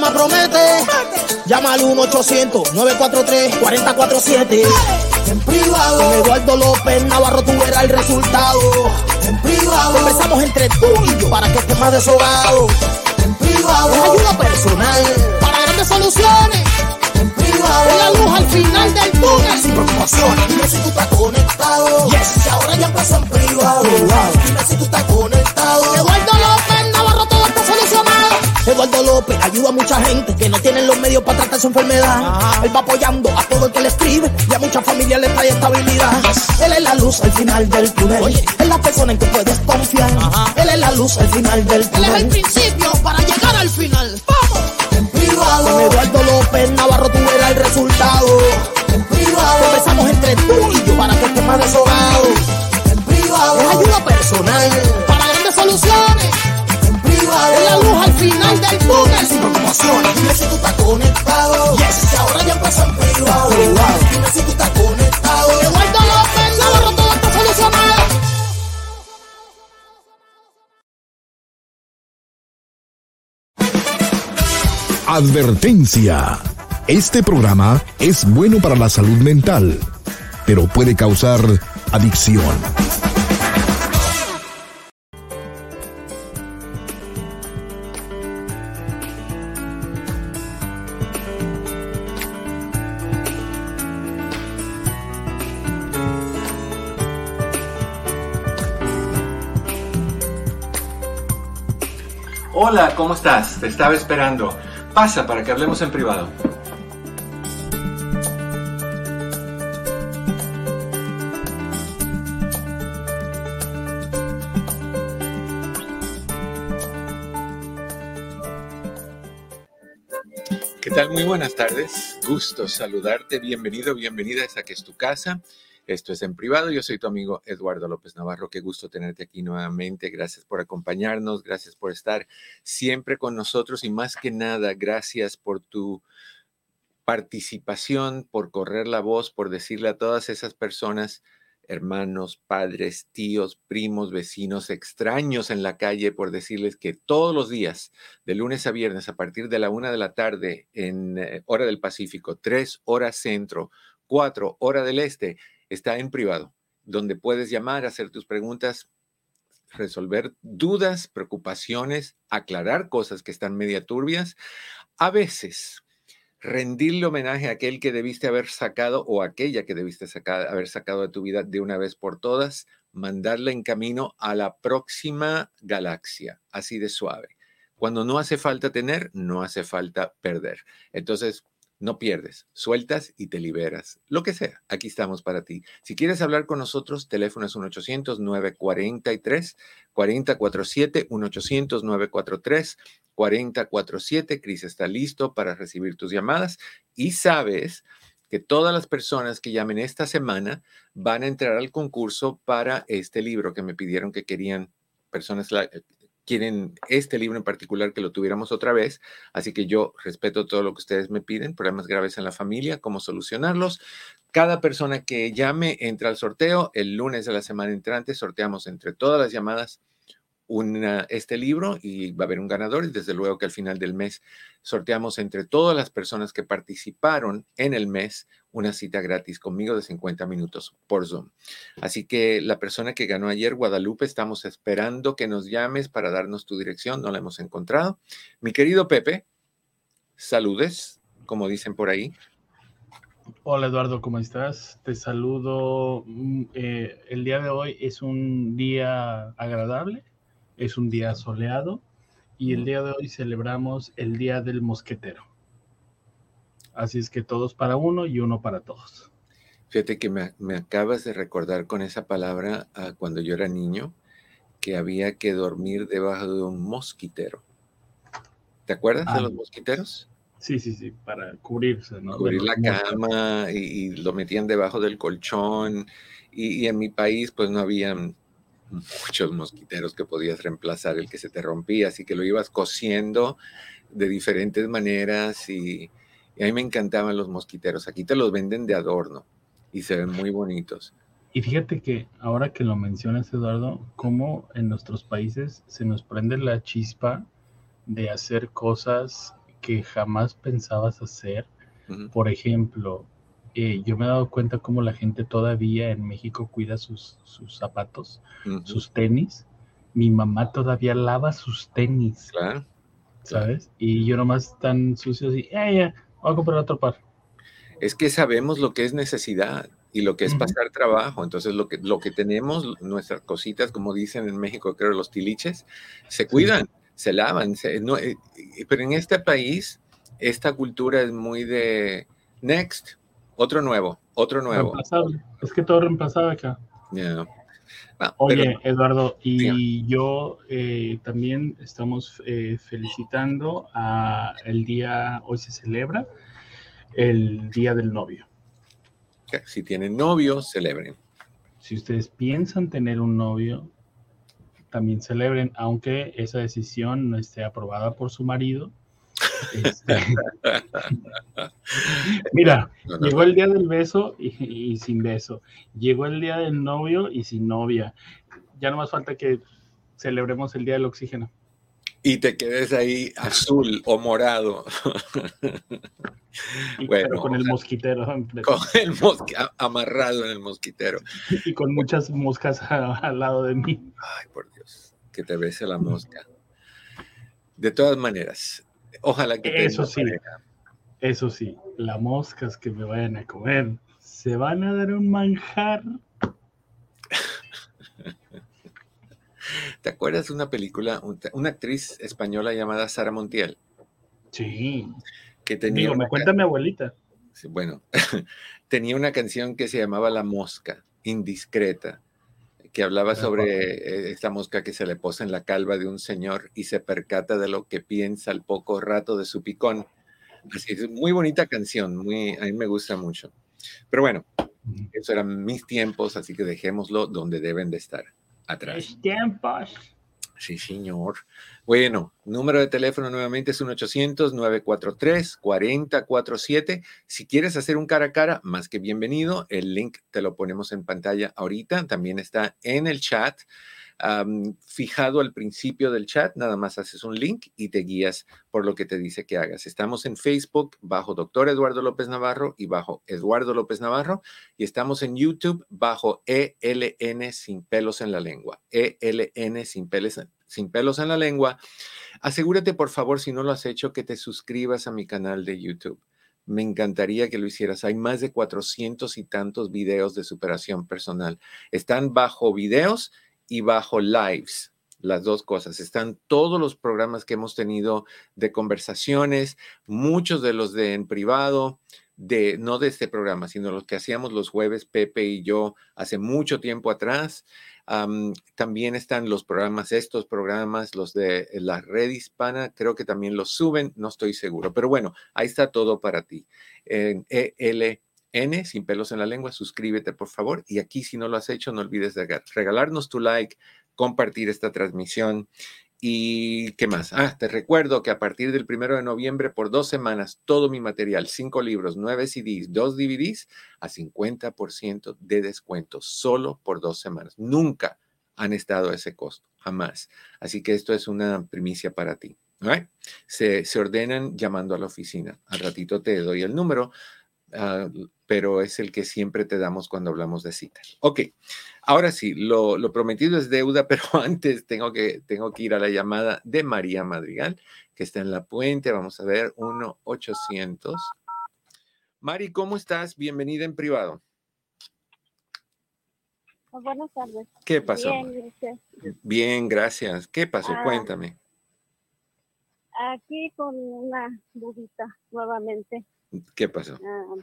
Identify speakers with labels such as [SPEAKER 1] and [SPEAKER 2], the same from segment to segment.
[SPEAKER 1] promete. Llama al 1-800-943-4047. En privado. Eduardo López Navarro tú verás el resultado. En privado. Conversamos entre tú y yo para que estés más deshogado. En privado. Es ayuda personal para grandes soluciones. En privado. Es la luz al final del túnel sin preocupaciones. Dime si tú estás conectado. Yes. Y ahora ya empezó en privado. Dime si tú estás conectado. Eduardo Eduardo López ayuda a mucha gente que no tienen los medios para tratar su enfermedad. Él va apoyando a todo el que le escribe y a muchas familias le trae estabilidad. Él es la luz al final del túnel. Es la persona en que puedes confiar. Él es la luz al final del túnel. Él es el principio para llegar al final. ¡Vamos! En privado. Con Eduardo López Navarro tú verás el resultado. En privado. Conversamos entre tú y yo para que estés más deshogado. Dime si tú estás conectado. Yes. Y ahora ya empezó en privado. Dime si tú estás conectado. Eduardo López Navarro todo está solucionado.
[SPEAKER 2] Advertencia. Este programa es bueno para la salud mental, pero puede causar adicción.
[SPEAKER 3] Estás? Te estaba esperando. Pasa para que hablemos en privado. ¿Qué tal? Muy buenas tardes. Gusto saludarte. Bienvenido, bienvenida a esa que es tu casa. Esto es en privado. Yo soy tu amigo Eduardo López Navarro. Qué gusto tenerte aquí nuevamente. Gracias por acompañarnos. Gracias por estar siempre con nosotros y más que nada, gracias por tu participación, por correr la voz, por decirle a todas esas personas, hermanos, padres, tíos, primos, vecinos, extraños en la calle, por decirles que todos los días, de lunes a viernes, a partir de la una de la tarde en eh, hora del Pacífico, tres horas centro, cuatro hora del este, está en privado, donde puedes llamar, hacer tus preguntas, resolver dudas, preocupaciones, aclarar cosas que están media turbias. A veces, rendirle homenaje a aquel que debiste haber sacado o aquella que debiste haber sacado de tu vida de una vez por todas, mandarla en camino a la próxima galaxia, así de suave. Cuando no hace falta tener, no hace falta perder. Entonces, no pierdes, sueltas y te liberas. Lo que sea, aquí estamos para ti. Si quieres hablar con nosotros, teléfono es 1-800-943-4047, 1-800-943-4047. Cris está listo para recibir tus llamadas y sabes que todas las personas que llamen esta semana van a entrar al concurso para este libro que me pidieron que querían personas quieren este libro en particular que lo tuviéramos otra vez, así que yo respeto todo lo que ustedes me piden, problemas graves en la familia, cómo solucionarlos. Cada persona que llame entra al sorteo. El lunes de la semana entrante sorteamos entre todas las llamadas una, este libro y va a haber un ganador y desde luego que al final del mes sorteamos entre todas las personas que participaron en el mes una cita gratis conmigo de 50 minutos por Zoom. Así que la persona que ganó ayer, Guadalupe, estamos esperando que nos llames para darnos tu dirección, no la hemos encontrado. Mi querido Pepe, saludes, como dicen por ahí.
[SPEAKER 4] Hola Eduardo, ¿cómo estás? Te saludo. mm, eh, el día de hoy es un día agradable, es un día soleado y el día de hoy celebramos el Día del Mosquetero. Así es que todos para uno y uno para todos.
[SPEAKER 3] Fíjate que me, me acabas de recordar con esa palabra a cuando yo era niño que había que dormir debajo de un mosquitero. ¿Te acuerdas de
[SPEAKER 4] Ah.
[SPEAKER 3] los mosquiteros?
[SPEAKER 4] Sí, sí, sí, para cubrirse, ¿no?
[SPEAKER 3] Cubrir la cama y, y lo metían debajo del colchón. Y, y en mi país, pues no habían muchos mosquiteros que podías reemplazar el que se te rompía, así que lo ibas cosiendo de diferentes maneras y, y a mí me encantaban los mosquiteros. Aquí te los venden de adorno y se ven muy bonitos.
[SPEAKER 4] Y fíjate que ahora que lo mencionas, Eduardo, cómo en nuestros países se nos prende la chispa de hacer cosas que jamás pensabas hacer. Por ejemplo, eh, yo me he dado cuenta cómo la gente todavía en México cuida sus, sus zapatos, sus tenis. Mi mamá todavía lava sus tenis.
[SPEAKER 3] Claro.
[SPEAKER 4] ¿Sabes? Y yo nomás tan sucio así, ya, ya, voy a comprar otro par.
[SPEAKER 3] Es que sabemos lo que es necesidad y lo que es pasar trabajo. Entonces, lo que, lo que tenemos, nuestras cositas, como dicen en México, creo, los tiliches, se cuidan, se lavan. no, eh, eh, pero en este país, esta cultura es muy de next, otro nuevo, otro nuevo.
[SPEAKER 4] Es que todo reemplazado acá. Oye, Eduardo, y yo eh, también estamos felicitando a el día, hoy se celebra el Día del Novio.
[SPEAKER 3] Si tienen novio, celebren.
[SPEAKER 4] Si ustedes piensan tener un novio, también celebren, aunque esa decisión no esté aprobada por su marido. Este, mira, llegó el día del beso y, sin beso. Llegó el día del novio y sin novia. Ya no más falta que celebremos el día del oxígeno
[SPEAKER 3] y te quedes ahí azul o morado.
[SPEAKER 4] bueno, con el mosquitero.
[SPEAKER 3] Con el amarrado en el mosquitero.
[SPEAKER 4] Y con muchas moscas al lado de mí.
[SPEAKER 3] Ay, por Dios, que te bese la mosca. De todas maneras, ojalá que
[SPEAKER 4] Eso sí, eso sí, las moscas que me vayan a comer se van a dar un manjar.
[SPEAKER 3] ¿Te acuerdas de una película, una actriz española llamada Sara Montiel?
[SPEAKER 4] Sí. Que tenía me cuenta mi abuelita.
[SPEAKER 3] bueno, tenía una canción que se llamaba La Mosca, indiscreta, que hablaba sobre eh, esta mosca que se le posa en la calva de un señor y se percata de lo que piensa al poco rato de su picón. Así es, muy bonita canción, muy, a mí me gusta mucho. Pero bueno, eso eran mis tiempos, así que dejémoslo donde deben de estar atrás.
[SPEAKER 4] tiempos.
[SPEAKER 3] Sí, señor. Bueno, número de teléfono nuevamente es 1-800-943-4047. Si quieres hacer un cara a cara, más que bienvenido. El link te lo ponemos en pantalla ahorita. También está en el chat fijado al principio del chat, nada más haces un link y te guías por lo que te dice que hagas. Estamos en Facebook bajo Doctor Eduardo López Navarro y bajo Eduardo López Navarro y estamos en YouTube bajo ELN sin pelos en la lengua. ELN sin pelos, sin pelos en la lengua. Asegúrate, por favor, si no lo has hecho, que te suscribas a mi canal de YouTube. Me encantaría que lo hicieras. Hay más de 400 y tantos videos de superación personal. Están bajo videos y bajo lives. Las dos cosas. Están todos los programas que hemos tenido de conversaciones, muchos de los de en privado, de no de este programa, sino los que hacíamos los jueves, Pepe y yo, hace mucho tiempo atrás. también están los programas, estos programas, los de la red hispana, creo que también los suben, no estoy seguro, pero bueno, ahí está todo para ti. En EL N, sin pelos en la lengua, suscríbete por favor. Y aquí si no lo has hecho, no olvides de regalarnos tu like, compartir esta transmisión. ¿Y qué más? Ah, te recuerdo que a partir del primero de noviembre, por dos semanas, todo mi material, cinco libros, nueve CDs, dos DVDs, a 50% de descuento, solo por dos semanas. Nunca han estado a ese costo, jamás. Así que esto es una primicia para ti. Se, se ordenan llamando a la oficina. Al ratito te doy el número Ah, pero es el que siempre te damos cuando hablamos de citas. Ok, ahora sí, lo, prometido es deuda, pero antes tengo que, tengo que ir a la llamada de María Madrigal, que está en la puente. Vamos a ver, 1-800. Mari, ¿cómo estás? Bienvenida en privado.
[SPEAKER 5] Oh, buenas tardes.
[SPEAKER 3] ¿Qué pasó? Bien, gracias. ¿Qué pasó? Ah, Cuéntame.
[SPEAKER 5] Aquí con una dudita nuevamente.
[SPEAKER 3] ¿Qué pasó?
[SPEAKER 5] Ah,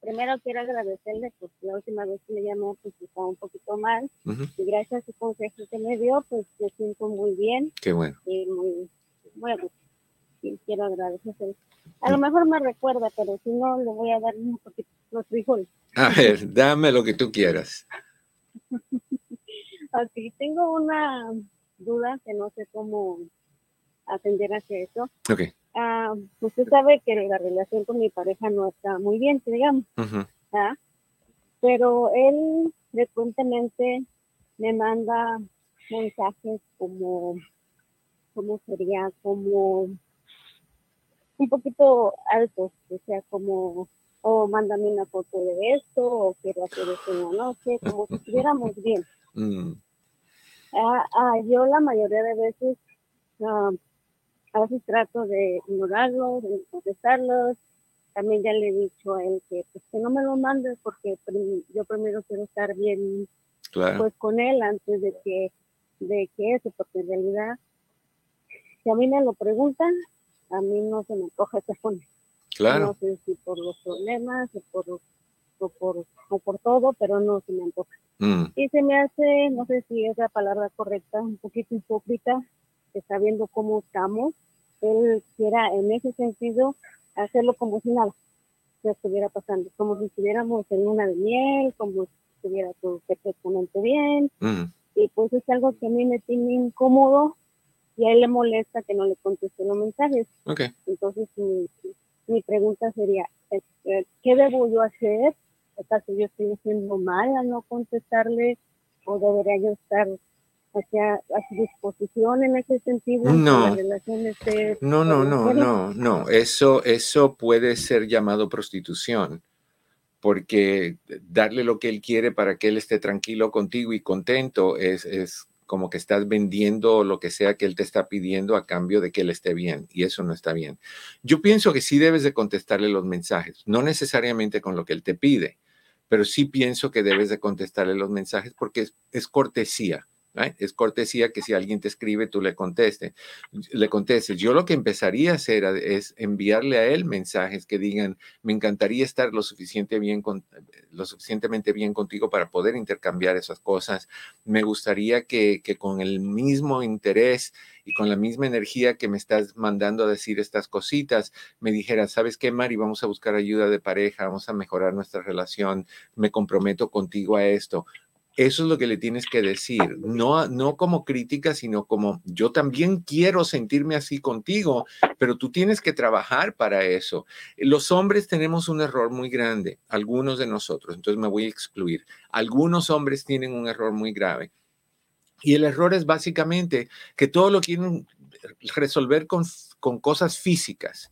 [SPEAKER 5] primero quiero agradecerle porque la última vez que me llamó pues estaba un poquito mal y gracias a su consejo que me dio pues me siento muy bien.
[SPEAKER 3] Qué bueno.
[SPEAKER 5] Y muy bueno. Y quiero agradecerle. A lo mejor me recuerda, pero si no, le voy a dar un poquito los frijoles.
[SPEAKER 3] A ver, dame lo que tú quieras.
[SPEAKER 5] Así, tengo una duda que no sé cómo atender hacia eso.
[SPEAKER 3] Ok.
[SPEAKER 5] Ah, usted sabe que la relación con mi pareja no está muy bien, digamos. ¿ah? Pero él frecuentemente me manda mensajes como ¿cómo sería? Como un poquito alto, o sea, como, o mándame una foto de esto, o quiero hacer esto en la noche, como si estuviéramos bien. Mm. Ah, ah, yo la mayoría de veces, ah, a veces trato de ignorarlos, de contestarlos. También ya le he dicho a él que, pues, que no me lo mande porque yo primero quiero estar bien pues con él antes de que de que eso, porque en realidad si a mí me lo preguntan, a mí no se me antoja ese fondo. Claro. No sé si por los problemas o por, o por, o por todo, pero no se me antoja. Mm. Y se me hace, no sé si es la palabra correcta, un poquito hipócrita, que sabiendo cómo estamos, él quiera en ese sentido hacerlo como si nada se estuviera pasando, como si estuviéramos en una de miel, como si estuviera todo perfectamente bien. Mm. Y pues es algo que a mí me tiene incómodo y a él le molesta que no le conteste los mensajes. Okay. Entonces mi, mi pregunta sería, este, ¿qué debo yo hacer? ¿Acaso yo estoy haciendo mal al no contestarle o debería yo estar a su disposición en ese sentido?
[SPEAKER 3] No, no, no, no, no, no, eso, eso puede ser llamado prostitución porque darle lo que él quiere para que él esté tranquilo contigo y contento es, es como que estás vendiendo lo que sea que él te está pidiendo a cambio de que él esté bien y eso no está bien. Yo pienso que sí debes de contestarle los mensajes, no necesariamente con lo que él te pide, pero sí pienso que debes de contestarle los mensajes porque es cortesía. Es cortesía que si alguien te escribe, tú le conteste, le contestes. Yo lo que empezaría a hacer es enviarle a él mensajes que digan, me encantaría estar lo, suficientemente bien contigo para poder intercambiar esas cosas. Me gustaría que, que con el mismo interés y con la misma energía que me estás mandando a decir estas cositas, me dijeras, ¿sabes qué, Mari? Vamos a buscar ayuda de pareja, vamos a mejorar nuestra relación, me comprometo contigo a esto. Eso es lo que le tienes que decir, no, no como crítica, sino como yo también quiero sentirme así contigo, pero tú tienes que trabajar para eso. Los hombres tenemos un error muy grande, algunos de nosotros, entonces me voy a excluir. Algunos hombres tienen un error muy grave. Y el error es básicamente que todo lo quieren resolver con, con cosas físicas.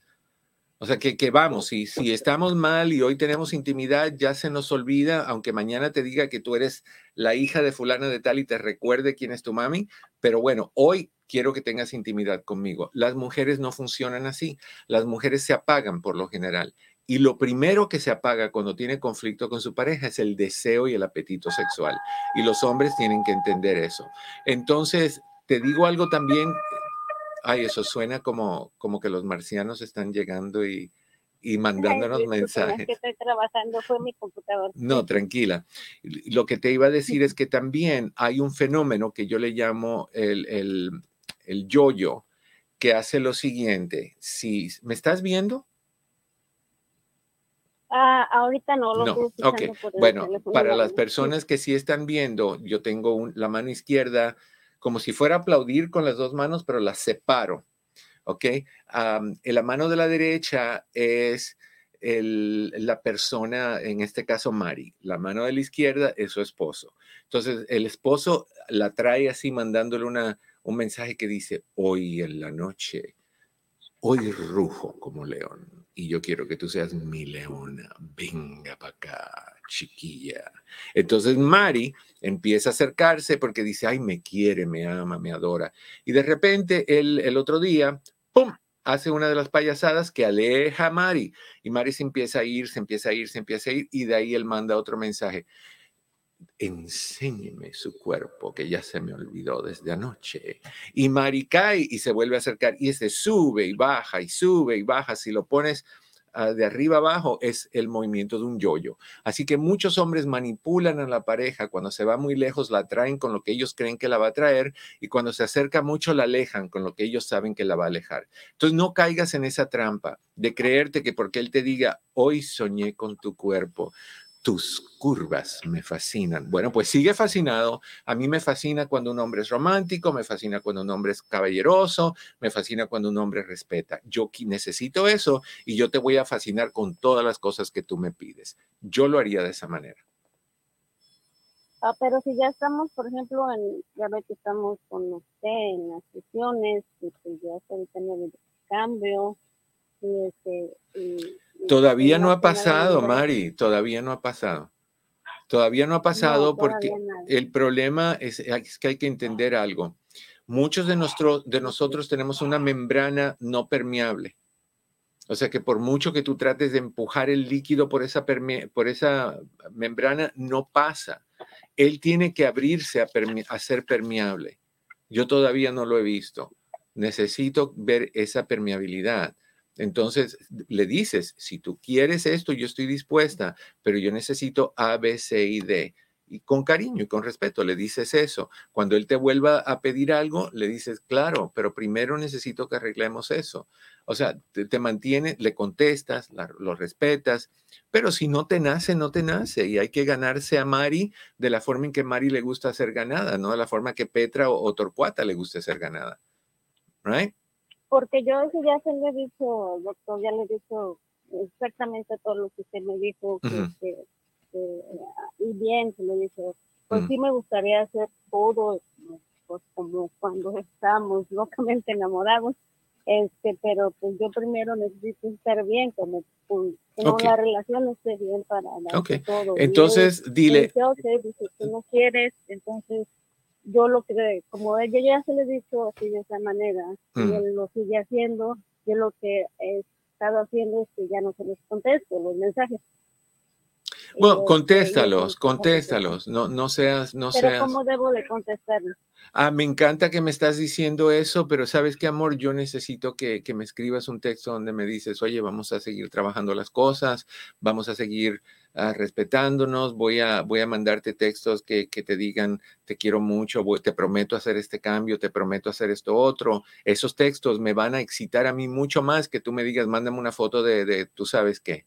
[SPEAKER 3] O sea, que, que vamos, si, si estamos mal y hoy tenemos intimidad, ya se nos olvida, aunque mañana te diga que tú eres la hija de fulana de tal y te recuerde quién es tu mami, pero bueno, hoy quiero que tengas intimidad conmigo. Las mujeres no funcionan así, las mujeres se apagan por lo general. Y lo primero que se apaga cuando tiene conflicto con su pareja es el deseo y el apetito sexual. Y los hombres tienen que entender eso. Entonces, te digo algo también Ay, eso suena como, como que los marcianos están llegando y, y mandándonos mensajes.
[SPEAKER 5] Que estoy trabajando fue mi computador.
[SPEAKER 3] No, tranquila. Lo que te iba a decir es que también hay un fenómeno que yo le llamo el, el, el yo-yo, que hace lo siguiente. Si, ¿Me estás viendo?
[SPEAKER 5] Ah, ahorita no lo no.
[SPEAKER 3] Okay. bueno, para las personas que sí están viendo, yo tengo la mano izquierda como si fuera a aplaudir con las dos manos, pero las separo. ¿Ok? la mano de la derecha es la persona, en este caso Mari. La mano de la izquierda es su esposo. Entonces, el esposo la trae así mandándole una, un mensaje que dice, hoy en la noche, hoy rujo como león y yo quiero que tú seas mi leona. Venga para acá, chiquilla. Entonces Mari empieza a acercarse porque dice, ay, me quiere, me ama, me adora. Y de repente el, el otro día, ¡pum! hace una de las payasadas que aleja a Mari y Mari se empieza a ir, se empieza a ir, se empieza a ir y de ahí él manda otro mensaje enséñeme su cuerpo, que ya se me olvidó desde anoche. Y Mari cae y se vuelve a acercar y ese sube y baja y sube y baja. Si lo pones ah, de arriba abajo, es el movimiento de un yoyo. Así que muchos hombres manipulan a la pareja. Cuando se va muy lejos, la traen con lo que ellos creen que la va a traer y cuando se acerca mucho, la alejan con lo que ellos saben que la va a alejar. Entonces, no caigas en esa trampa de creerte que porque él te diga, hoy soñé con tu cuerpo, tus curvas me fascinan. Bueno, pues sigue fascinado. A mí me fascina cuando un hombre es romántico, me fascina cuando un hombre es caballeroso, me fascina cuando un hombre respeta. Yo necesito eso y yo te voy a fascinar con todas las cosas que tú me pides. Yo lo haría de esa manera.
[SPEAKER 5] Ah, pero si ya estamos, por ejemplo, ya ve que estamos con usted en las sesiones, y pues ya está el cambio, y este...
[SPEAKER 3] todavía no ha pasado, Mari, todavía no ha pasado. Todavía no ha pasado porque el problema es, es, que hay que entender algo. Muchos de, nuestro, de nosotros tenemos una membrana no permeable. O sea que por mucho que tú trates de empujar el líquido por esa, por esa membrana, no pasa. Él tiene que abrirse a, a ser permeable. Yo todavía no lo he visto. Necesito ver esa permeabilidad. Entonces le dices, si tú quieres esto, yo estoy dispuesta, pero yo necesito A, B, C y D y con cariño y con respeto le dices eso. Cuando él te vuelva a pedir algo, le dices, claro, pero primero necesito que arreglemos eso. O sea, te, mantiene, le contestas, lo respetas, pero si no te nace, no te nace. Y hay que ganarse a Mari de la forma en que Mari le gusta ser ganada, no de la forma que Petra o, Torcuata le gusta ser ganada. ¿Right?
[SPEAKER 5] Porque yo eso ya se le he dicho, doctor, ya le he dicho exactamente todo lo que usted me dijo, que y bien, se le dice, pues mm. sí me gustaría hacer todo, pues como cuando estamos locamente enamorados, este, pero pues yo primero necesito estar bien, como pues, la relación esté bien para
[SPEAKER 3] todo. Entonces, dile.
[SPEAKER 5] dice, si no quieres, entonces yo lo que, como ella ya se le he dicho así de esa manera, y mm. él lo sigue haciendo, yo lo que he estado haciendo es que ya no se les contesto los mensajes.
[SPEAKER 3] Bueno, contéstalos, contéstalos, no, no seas, no
[SPEAKER 5] pero
[SPEAKER 3] seas.
[SPEAKER 5] ¿Cómo debo de contestarlos?
[SPEAKER 3] Ah, me encanta que me estás diciendo eso, pero sabes qué, amor, yo necesito que, que, me escribas un texto donde me dices, oye, vamos a seguir trabajando las cosas, vamos a seguir uh, respetándonos, voy a, voy a mandarte textos que, que te digan, te quiero mucho, te prometo hacer este cambio, te prometo hacer esto otro. Esos textos me van a excitar a mí mucho más que tú me digas, mándame una foto de, de tú sabes qué.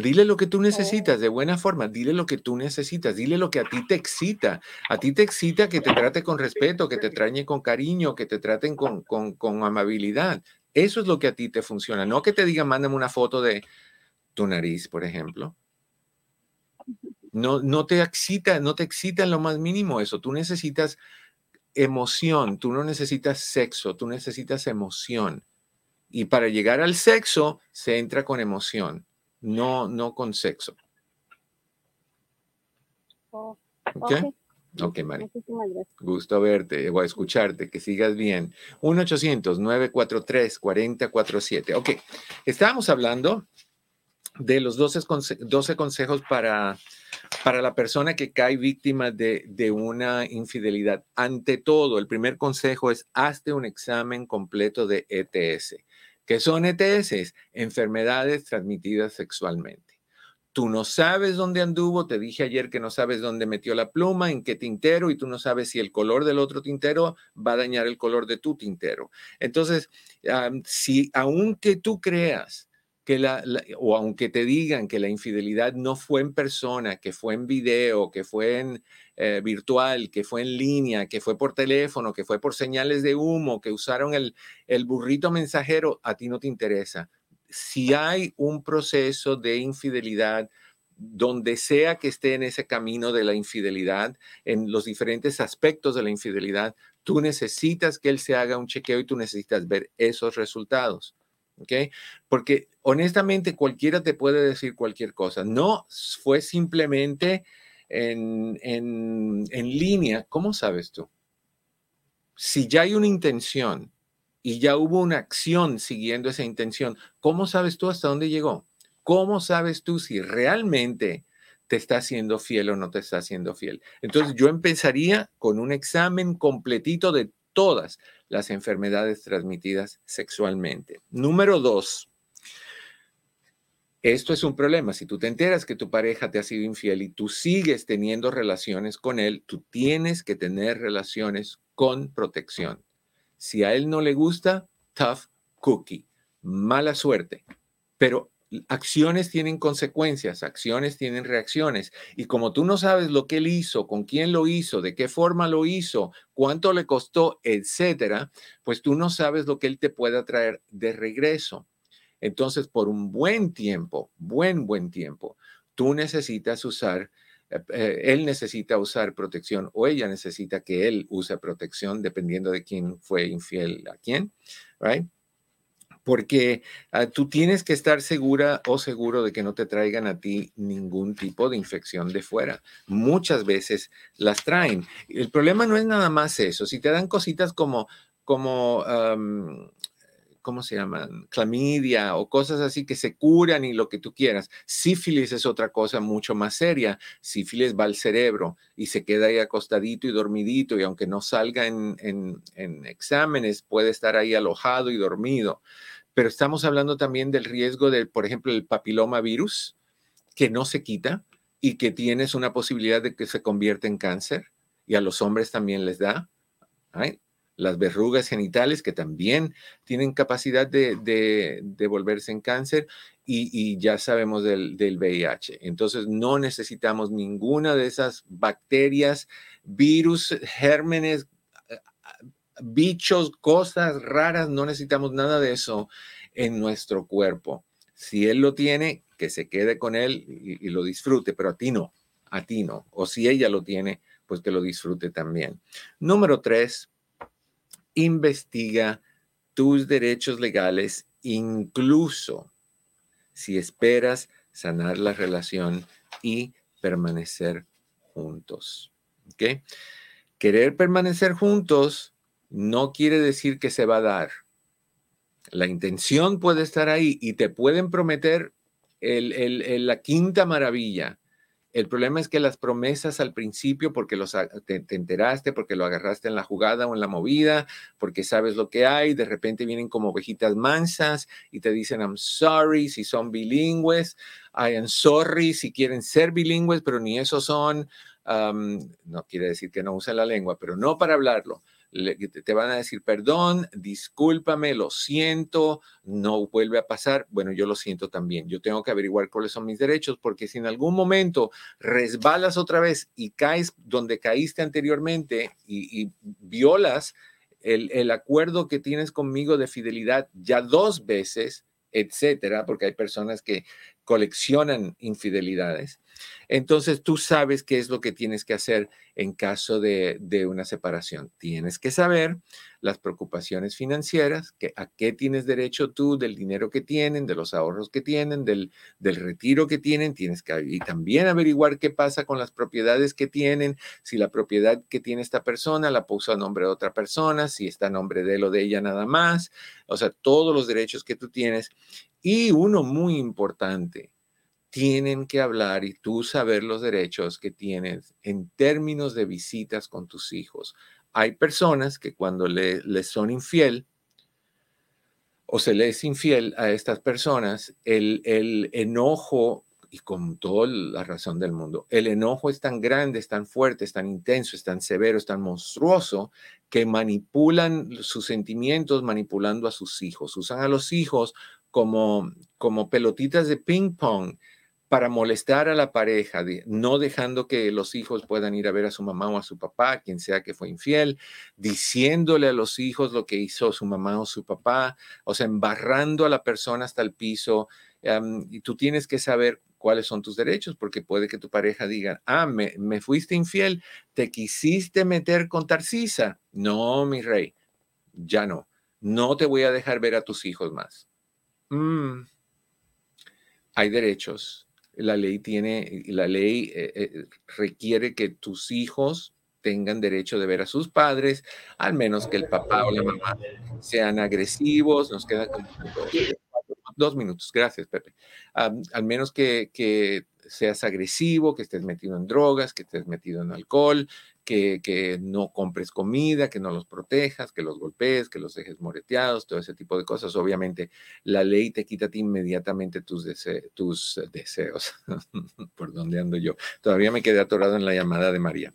[SPEAKER 3] Dile lo que tú necesitas de buena forma, dile lo que tú necesitas, dile lo que a ti te excita. A ti te excita que te trate con respeto, que te trañe con cariño, que te traten con, con, amabilidad. Eso es lo que a ti te funciona. No que te digan, mándame una foto de tu nariz, por ejemplo. No, no te excita, no te excita en lo más mínimo eso. Tú necesitas emoción, tú no necesitas sexo, tú necesitas emoción. Y para llegar al sexo se entra con emoción no, no con sexo.
[SPEAKER 5] Oh,
[SPEAKER 3] ¿Ok? Ok, Mari. Gusto verte o escucharte, que sigas bien. 1-800-943-4047. Ok, estábamos hablando de los 12, 12 consejos para, para la persona que cae víctima de, de, una infidelidad. Ante todo, el primer consejo es hazte un examen completo de ETS. ¿Qué son ETS? Enfermedades transmitidas sexualmente. Tú no sabes dónde anduvo, te dije ayer que no sabes dónde metió la pluma, en qué tintero, y tú no sabes si el color del otro tintero va a dañar el color de tu tintero. Entonces, si aunque tú creas que la, o aunque te digan que la infidelidad no fue en persona, que fue en video, que fue en eh, virtual, que fue en línea, que fue por teléfono, que fue por señales de humo, que usaron el, el burrito mensajero, a ti no te interesa. Si hay un proceso de infidelidad, donde sea que esté en ese camino de la infidelidad, en los diferentes aspectos de la infidelidad, tú necesitas que él se haga un chequeo y tú necesitas ver esos resultados. ¿Ok? Porque honestamente cualquiera te puede decir cualquier cosa. No fue simplemente en, en, en línea. ¿Cómo sabes tú? Si ya hay una intención y ya hubo una acción siguiendo esa intención, ¿cómo sabes tú hasta dónde llegó? ¿Cómo sabes tú si realmente te está haciendo fiel o no te está haciendo fiel? Entonces yo empezaría con un examen completito de todas las enfermedades transmitidas sexualmente. Número dos, esto es un problema. Si tú te enteras que tu pareja te ha sido infiel y tú sigues teniendo relaciones con él, tú tienes que tener relaciones con protección. Si a él no le gusta, tough cookie, mala suerte. Pero acciones tienen consecuencias, acciones tienen reacciones. Y como tú no sabes lo que él hizo, con quién lo hizo, de qué forma lo hizo, cuánto le costó, etcétera, pues tú no sabes lo que él te pueda traer de regreso. Entonces, por un buen tiempo, buen, buen tiempo, tú necesitas usar eh, él necesita usar protección o ella necesita que él use protección, dependiendo de quién fue infiel a quién, right? Porque ah, tú tienes que estar segura o seguro de que no te traigan a ti ningún tipo de infección de fuera. Muchas veces las traen. El problema no es nada más eso. Si te dan cositas como, como ¿cómo se llaman? Clamidia o cosas así que se curan y lo que tú quieras. Sífilis es otra cosa mucho más seria. Sífilis va al cerebro y se queda ahí acostadito y dormidito y aunque no salga en, en exámenes, puede estar ahí alojado y dormido. Pero estamos hablando también del riesgo del, por ejemplo, el papiloma virus, que no se quita y que tienes una posibilidad de que se convierta en cáncer y a los hombres también les da las verrugas genitales que también tienen capacidad de, volverse en cáncer y, ya sabemos del, VIH. Entonces no necesitamos ninguna de esas bacterias, virus, gérmenes, bichos, cosas raras, no necesitamos nada de eso en nuestro cuerpo. Si él lo tiene, que se quede con él y, y lo disfrute, pero a ti no, a ti no. O si ella lo tiene, pues que lo disfrute también. Número tres, investiga tus derechos legales, incluso si esperas sanar la relación y permanecer juntos. ¿Ok? Querer permanecer juntos no quiere decir que se va a dar. La intención puede estar ahí y te pueden prometer la quinta maravilla, el problema es que las promesas al principio, porque los, te, enteraste, porque lo agarraste en la jugada o en la movida, porque sabes lo que hay, de repente vienen como ovejitas mansas y te dicen I'm sorry si son bilingües, I am sorry si quieren ser bilingües, pero ni eso son. no quiere decir que no usen la lengua, pero no para hablarlo te van a decir, perdón, discúlpame, lo siento, no vuelve a pasar. Bueno, yo lo siento también. Yo tengo que averiguar cuáles son mis derechos, porque si en algún momento resbalas otra vez y caes donde caíste anteriormente y, violas el, el acuerdo que tienes conmigo de fidelidad ya dos veces, etcétera, porque hay personas que coleccionan infidelidades, entonces tú sabes qué es lo que tienes que hacer en caso de, una separación. Tienes que saber las preocupaciones financieras, que, a qué tienes derecho tú del dinero que tienen, de los ahorros que tienen, del, del retiro que tienen. Tienes que y también averiguar qué pasa con las propiedades que tienen, si la propiedad que tiene esta persona la puso a nombre de otra persona, si está a nombre de él o de ella nada más. O sea, todos los derechos que tú tienes. Y uno muy importante, tienen que hablar y tú saber los derechos que tienes en términos de visitas con tus hijos. Hay personas que cuando les le son infiel o se les es infiel a estas personas, el, el enojo, y con toda la razón del mundo, el enojo es tan grande, es tan fuerte, es tan intenso, es tan severo, es tan monstruoso, que manipulan sus sentimientos manipulando a sus hijos. Usan a los hijos como, como pelotitas de ping pong para molestar a la pareja, no dejando que los hijos puedan ir a ver a su mamá o a su papá, quien sea que fue infiel, diciéndole a los hijos lo que hizo su mamá o su papá, o sea, embarrando a la persona hasta el piso. y tú tienes que saber cuáles son tus derechos, porque puede que tu pareja diga, ah, me, me fuiste infiel, te quisiste meter con Tarcisa. No, mi rey, ya no. No te voy a dejar ver a tus hijos más. Mm, hay derechos la ley tiene, la ley eh, eh, requiere que tus hijos tengan derecho de ver a sus padres, al menos que el papá o la mamá sean agresivos. Nos quedan dos, minutos. Gracias, Pepe. al menos que, que seas agresivo, que estés metido en drogas, que estés metido en alcohol, que, no compres comida, que no los protejas, que los golpees, que los dejes moreteados, todo ese tipo de cosas. Obviamente, la ley te quita a inmediatamente tus, tus deseos. ¿Por dónde ando yo? Todavía me quedé atorado en la llamada de María.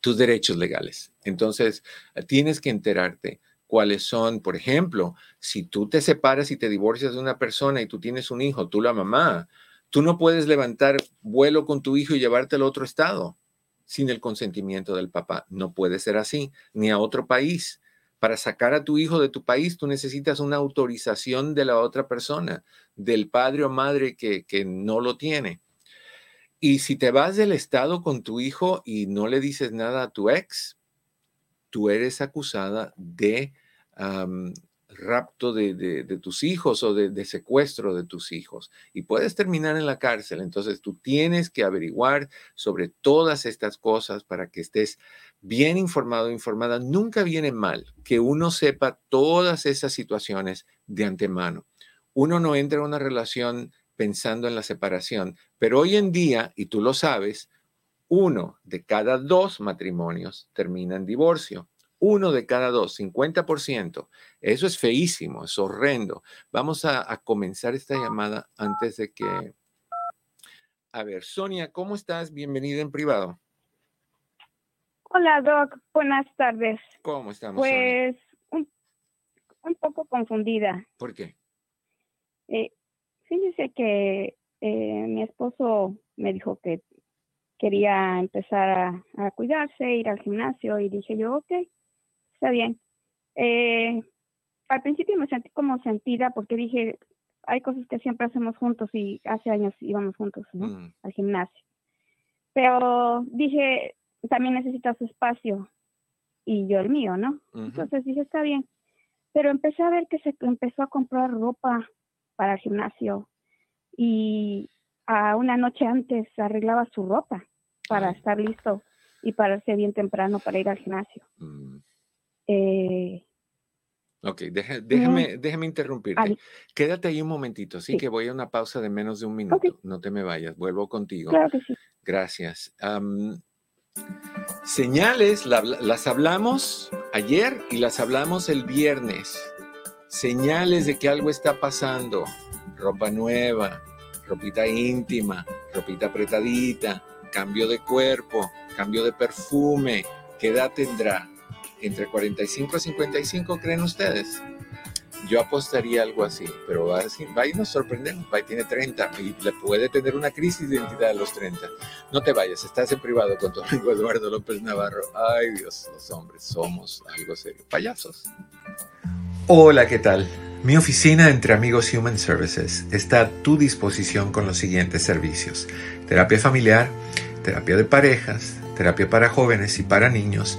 [SPEAKER 3] tus derechos legales. Entonces, tienes que enterarte cuáles son, por ejemplo, si tú te separas y te divorcias de una persona y tú tienes un hijo, tú la mamá, Tú no puedes levantar vuelo con tu hijo y llevártelo a otro estado sin el consentimiento del papá. No puede ser así, ni a otro país. Para sacar a tu hijo de tu país, tú necesitas una autorización de la otra persona, del padre o madre que, que no lo tiene. Y si te vas del estado con tu hijo y no le dices nada a tu ex, tú eres acusada de rapto de, tus hijos o de, secuestro de tus hijos y puedes terminar en la cárcel. Entonces tú tienes que averiguar sobre todas estas cosas para que estés bien informado, informada. Nunca viene mal que uno sepa todas esas situaciones de antemano. Uno no entra en una relación pensando en la separación, pero hoy en día, y tú lo sabes, uno de cada dos matrimonios termina en divorcio uno de cada dos, 50%. Eso es feísimo, es horrendo. Vamos a, comenzar esta llamada antes de que... A ver, Sonia, ¿cómo estás? Bienvenida en privado.
[SPEAKER 6] Hola, Doc. Buenas tardes.
[SPEAKER 3] ¿Cómo estamos?
[SPEAKER 6] Pues un, poco confundida.
[SPEAKER 3] ¿Por qué?
[SPEAKER 6] Eh, fíjese que eh, mi esposo me dijo que quería empezar a, a, cuidarse, ir al gimnasio y dije yo, ok, está bien. Eh, al principio me sentí como sentida porque dije, hay cosas que siempre hacemos juntos y hace años íbamos juntos mm. al gimnasio. Pero dije, también necesita su espacio y yo el mío, ¿no? Entonces dije, está bien. Pero empecé a ver que se empezó a comprar ropa para el gimnasio y a una noche antes arreglaba su ropa para estar listo y pararse bien temprano para ir al gimnasio. Mm. Eh,
[SPEAKER 3] ok, déjame, déjame interrumpirte. Quédate ahí un momentito, sí, que voy a una pausa de menos de un minuto. No te me vayas, vuelvo contigo. Gracias. señales, las hablamos ayer y las hablamos el viernes. Señales de que algo está pasando. Ropa nueva, ropita íntima, ropita apretadita, cambio de cuerpo, cambio de perfume. ¿Qué edad tendrá? Entre 45 a 55, ¿creen ustedes? Yo apostaría algo así, pero va a, va y nos sorprendemos. Va y tiene 30 y le puede tener una crisis de identidad a los 30. No te vayas, estás en privado con tu amigo Eduardo López Navarro. Ay Dios, los hombres somos algo serio. Payasos. Hola, ¿qué tal? Mi oficina entre amigos Human Services está a tu disposición con los siguientes servicios. Terapia familiar, terapia de parejas, terapia para jóvenes y para niños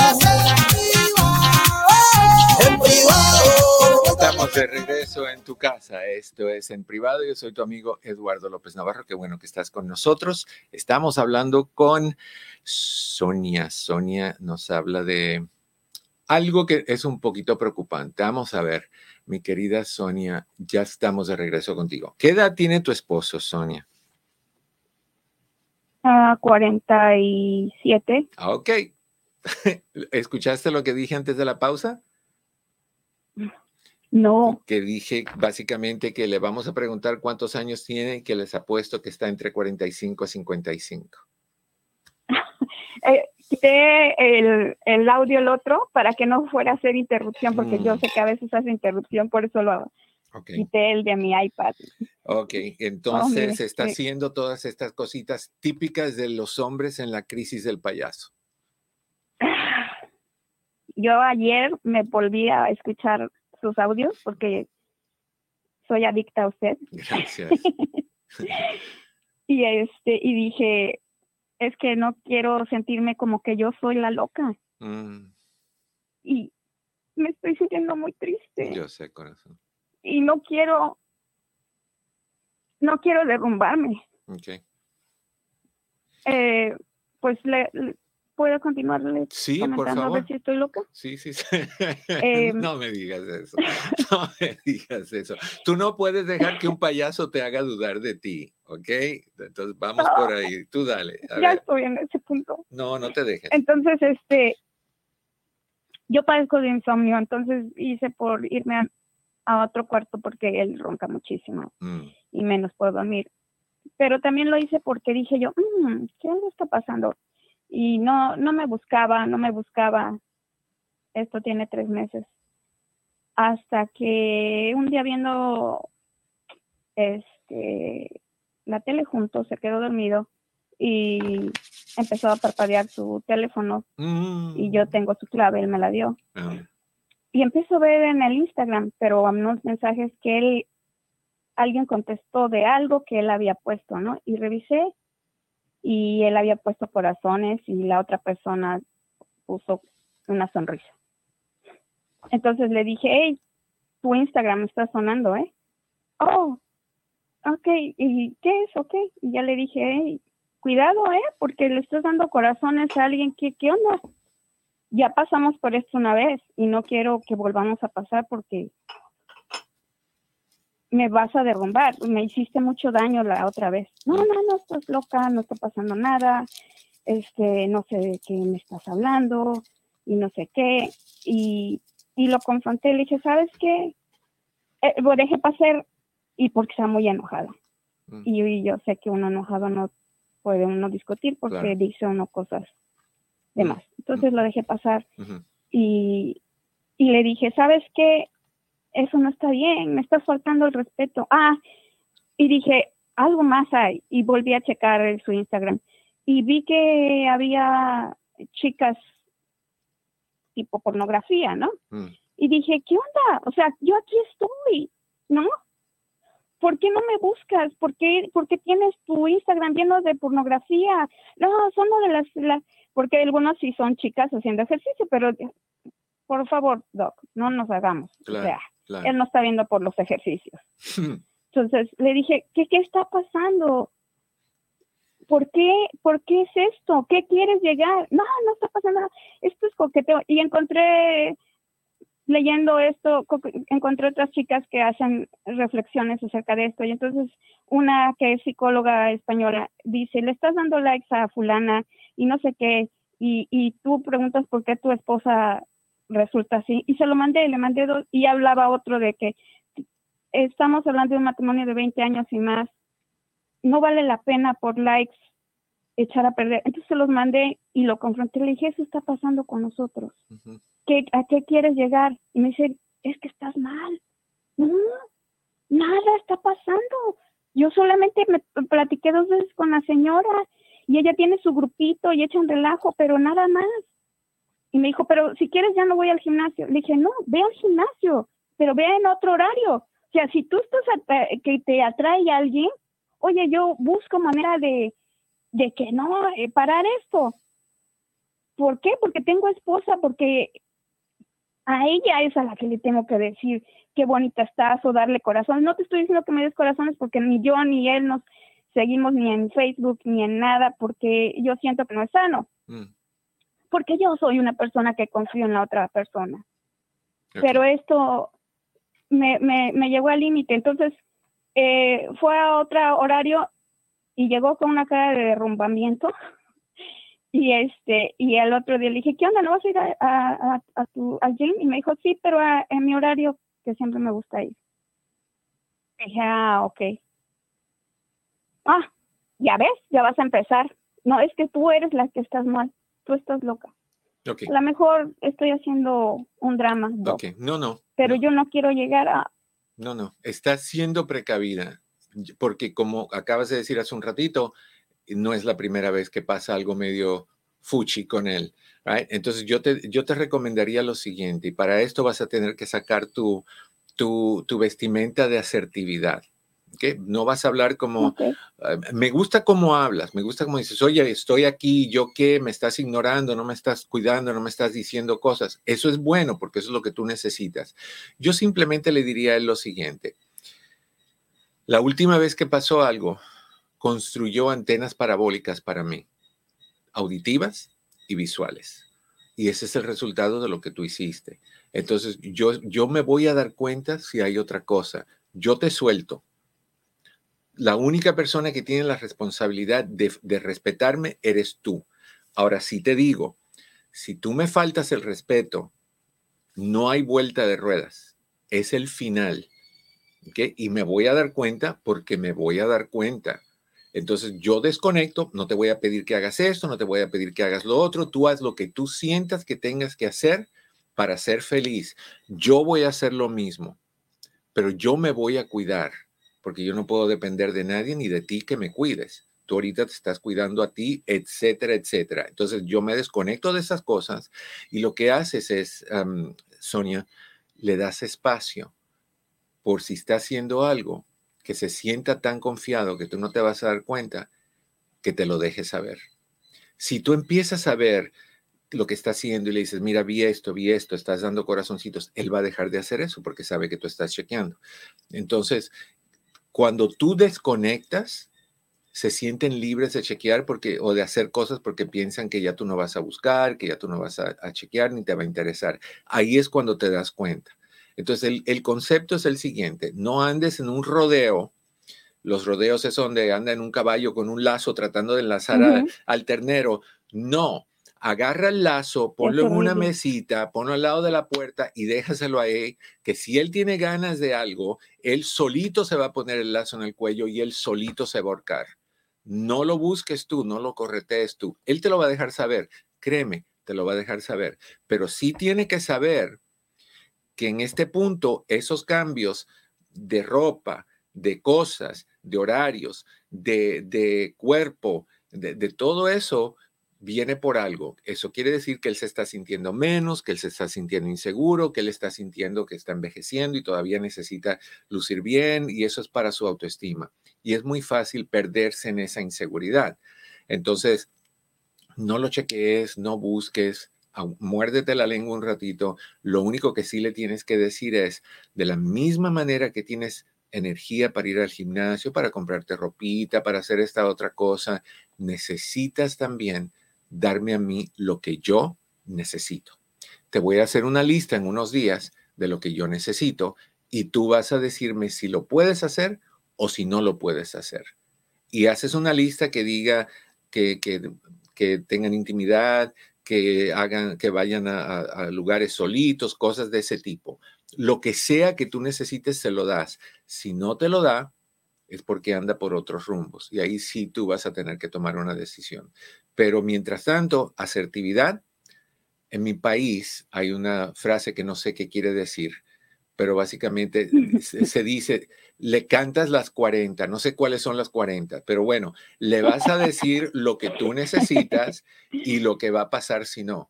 [SPEAKER 3] Estamos de regreso en tu casa. Esto es en privado. Yo soy tu amigo Eduardo López Navarro. Qué bueno que estás con nosotros. Estamos hablando con Sonia. Sonia nos habla de algo que es un poquito preocupante. Vamos a ver, mi querida Sonia, ya estamos de regreso contigo. ¿Qué edad tiene tu esposo, Sonia?
[SPEAKER 6] Uh, 47.
[SPEAKER 3] Ok. ¿Escuchaste lo que dije antes de la pausa?
[SPEAKER 6] No.
[SPEAKER 3] Que dije básicamente que le vamos a preguntar cuántos años tiene y que les apuesto que está entre 45 y 55.
[SPEAKER 6] eh, quité el, el, audio el otro para que no fuera a hacer interrupción, porque yo mm. sé que a veces hace interrupción, por eso lo quité el de mi iPad.
[SPEAKER 3] Ok, entonces está haciendo todas estas cositas típicas de los hombres en la crisis del payaso.
[SPEAKER 6] Yo ayer me volví a escuchar sus audios porque soy adicta a usted.
[SPEAKER 3] Gracias.
[SPEAKER 6] y este, y dije, es que no quiero sentirme como que yo soy la loca. Mm. Y me estoy sintiendo muy triste.
[SPEAKER 3] Yo sé, corazón.
[SPEAKER 6] Y no quiero, no quiero derrumbarme.
[SPEAKER 3] Okay.
[SPEAKER 6] Eh, pues le, puedo continuarle
[SPEAKER 3] Sí, por
[SPEAKER 6] comentando a ver
[SPEAKER 3] favor.
[SPEAKER 6] si estoy loca?
[SPEAKER 3] Sí, sí, sí.
[SPEAKER 6] Em.
[SPEAKER 3] no me digas eso. No me digas eso. Tú no puedes dejar que un payaso te haga dudar de ti, ¿ok? Entonces vamos por ahí. Tú dale. A
[SPEAKER 6] ya
[SPEAKER 3] ver.
[SPEAKER 6] estoy en ese punto.
[SPEAKER 3] No, no te dejes.
[SPEAKER 6] Entonces, este, yo padezco de insomnio, entonces hice por irme a, a otro cuarto porque él ronca muchísimo
[SPEAKER 3] Mm,
[SPEAKER 6] y menos puedo dormir. Pero también lo hice porque dije yo, "Mm, ¿qué algo está pasando? Y no, no me buscaba, no me buscaba. Esto tiene tres meses. Hasta que un día viendo este la tele juntos, se quedó dormido y empezó a parpadear su teléfono
[SPEAKER 3] mm,
[SPEAKER 6] y yo tengo su clave, él me la dio. Y empiezo a ver en el Instagram, pero a unos mensajes que él, alguien contestó de algo que él había puesto, ¿no? Y revisé y él había puesto corazones y la otra persona puso una sonrisa. Entonces le dije, hey, tu Instagram está sonando, ¿eh? Oh, ok, ¿y qué es? Ok. Y ya le dije, hey, cuidado, ¿eh? Porque le estás dando corazones a alguien, ¿qué, qué onda? ya pasamos por esto una vez y no quiero que volvamos a pasar porque me vas a derrumbar, me hiciste mucho daño la otra vez. No, no, no, estás loca, no está pasando nada, este, no sé de qué me estás hablando y no sé qué. Y, y lo confronté, le dije, ¿sabes qué? Eh, lo dejé pasar y porque estaba muy enojada.
[SPEAKER 3] mm,
[SPEAKER 6] Y, y yo sé que uno enojado no puede uno discutir porque
[SPEAKER 3] Claro.
[SPEAKER 6] dice uno cosas de
[SPEAKER 3] Mm.
[SPEAKER 6] Entonces lo dejé pasar y, y le dije, ¿sabes qué? Eso no está bien, me estás faltando el respeto. Ah, y dije, algo más hay. Y volví a checar su Instagram. Y vi que había chicas tipo pornografía, ¿no?
[SPEAKER 3] mm,
[SPEAKER 6] Y dije, ¿qué onda? O sea, yo aquí estoy, ¿no? ¿Por qué no me buscas? ¿Por qué, por qué tienes tu Instagram lleno de pornografía? No, son de las, las- porque algunos sí son chicas haciendo ejercicio, pero por favor, Doc, no nos hagamos.
[SPEAKER 3] Claro,
[SPEAKER 6] O sea,
[SPEAKER 3] claro.
[SPEAKER 6] él no está viendo por los ejercicios. Entonces le dije, ¿qué, qué está pasando? ¿Por qué, ¿Por qué es esto? ¿Qué quieres llegar? No, no está pasando nada. Esto es coqueteo. Y encontré, leyendo esto, co- encontré otras chicas que hacen reflexiones acerca de esto. Y entonces una que es psicóloga española dice, le estás dando likes a fulana y no sé qué. Y, y tú preguntas por qué tu esposa resulta así. Y se lo mandé, le mandé dos. Y hablaba otro de que estamos hablando de un matrimonio de 20 años y más, no vale la pena por likes echar a perder. Entonces se los mandé y lo confronté, le dije, eso está pasando con nosotros. ¿Qué, ¿A qué quieres llegar? Y me dice, es que estás mal. No, nada está pasando. Yo solamente me platiqué dos veces con la señora y ella tiene su grupito y echa un relajo, pero nada más. Y me dijo, pero si quieres ya no voy al gimnasio. Le dije, no, ve al gimnasio, pero ve en otro horario. O sea, si tú estás que te atrae a alguien, oye, yo busco manera de, de que no, eh, parar esto. ¿Por qué? Porque tengo esposa, porque a ella es a la que le tengo que decir qué bonita estás o darle corazones. No te estoy diciendo que me des corazones porque ni yo ni él nos seguimos ni en Facebook ni en nada porque yo siento que no es sano.
[SPEAKER 3] Mm,
[SPEAKER 6] Porque yo soy una persona que confío en la otra persona. Pero esto me, me, me llegó al límite. Entonces eh, fue a otro horario y llegó con una cara de derrumbamiento. Y este, y el otro día le dije, ¿qué onda? ¿No vas a ir a, a, a- a tu, al gym? Y me dijo, sí, pero a- en mi horario que siempre me gusta ir. Dije, ah, ok. Ah, ya ves, ya vas a empezar. No, es que tú eres la que estás mal. Tú estás loca. A lo mejor estoy haciendo un drama.
[SPEAKER 3] No, no.
[SPEAKER 6] pero
[SPEAKER 3] no.
[SPEAKER 6] yo no quiero llegar a...
[SPEAKER 3] No, no, estás siendo precavida, porque como acabas de decir hace un ratito, no es la primera vez que pasa algo medio fuchi con él, right? Entonces yo te, yo te recomendaría lo siguiente, y para esto vas a tener que sacar tu, tu, tu vestimenta de asertividad, No vas a hablar como, Ah, me gusta cómo hablas, me gusta cómo dices, oye, estoy aquí, yo qué, me estás ignorando, no me estás cuidando, no me estás diciendo cosas. Eso es bueno porque eso es lo que tú necesitas. Yo simplemente le diría a él lo siguiente. La última vez que pasó algo, construyó antenas parabólicas para mí, auditivas y visuales. Y ese es el resultado de lo que tú hiciste. Entonces, yo, yo me voy a dar cuenta si hay otra cosa. Yo te suelto. La única persona que tiene la responsabilidad de, respetarme eres tú. Ahora, si te digo, si tú me faltas el respeto, no hay vuelta de ruedas. Es el final. Y me voy a dar cuenta porque me voy a dar cuenta. Entonces yo desconecto, no te voy a pedir que hagas esto, no te voy a pedir que hagas lo otro, tú haz lo que tú sientas que tengas que hacer para ser feliz. Yo voy a hacer lo mismo, pero yo me voy a cuidar, porque yo no puedo depender de nadie ni de ti que me cuides. Tú ahorita te estás cuidando a ti, etcétera, etcétera. Entonces yo me desconecto de esas cosas y lo que haces es, Sonia, le das espacio por si está haciendo algo que se sienta tan confiado que tú no te vas a dar cuenta, que te lo dejes saber. Si tú empiezas a ver lo que está haciendo y le dices, mira, vi esto, vi esto, estás dando corazoncitos, él va a dejar de hacer eso porque sabe que tú estás chequeando. Entonces, cuando tú desconectas, se sienten libres de chequear porque, o de hacer cosas porque piensan que ya tú no vas a buscar, que ya tú no vas a, a chequear ni te va a interesar. Ahí es cuando te das cuenta. Entonces, el, concepto es el siguiente, no andes en un rodeo. Los rodeos es donde anda en un caballo con un lazo tratando de enlazar al ternero. No, agarra el lazo, ponlo en una mesita, ponlo al lado de la puerta y déjaselo ahí, que si él tiene ganas de algo, él solito se va a poner el lazo en el cuello y él solito se va a ahorcar. No lo busques tú, no lo corretees tú. Él te lo va a dejar saber, créeme, te lo va a dejar saber, pero sí tiene que saber que en este punto esos cambios de ropa, de cosas, de horarios, de, cuerpo, de, de, todo eso viene por algo. Eso quiere decir que él se está sintiendo menos, que él se está sintiendo inseguro, que él está sintiendo que está envejeciendo y todavía necesita lucir bien y eso es para su autoestima. Y es muy fácil perderse en esa inseguridad. Entonces, no lo chequees, no busques, muérdete la lengua un ratito, lo único que sí le tienes que decir es, de la misma manera que tienes energía para ir al gimnasio, para comprarte ropita, para hacer esta otra cosa, necesitas también darme a mí lo que yo necesito. Te voy a hacer una lista en unos días de lo que yo necesito y tú vas a decirme si lo puedes hacer o si no lo puedes hacer. Y haces una lista que diga que, que, tengan intimidad, que hagan, que vayan a, lugares solitos, cosas de ese tipo. Lo que sea que tú necesites, se lo das. Si no te lo da, es porque anda por otros rumbos. Y ahí sí tú vas a tener que tomar una decisión. Pero mientras tanto, asertividad. En mi país hay una frase que no sé qué quiere decir, pero básicamente se dice, le cantas las 40, no sé cuáles son las 40, pero bueno, le vas a decir lo que tú necesitas y lo que va a pasar si no.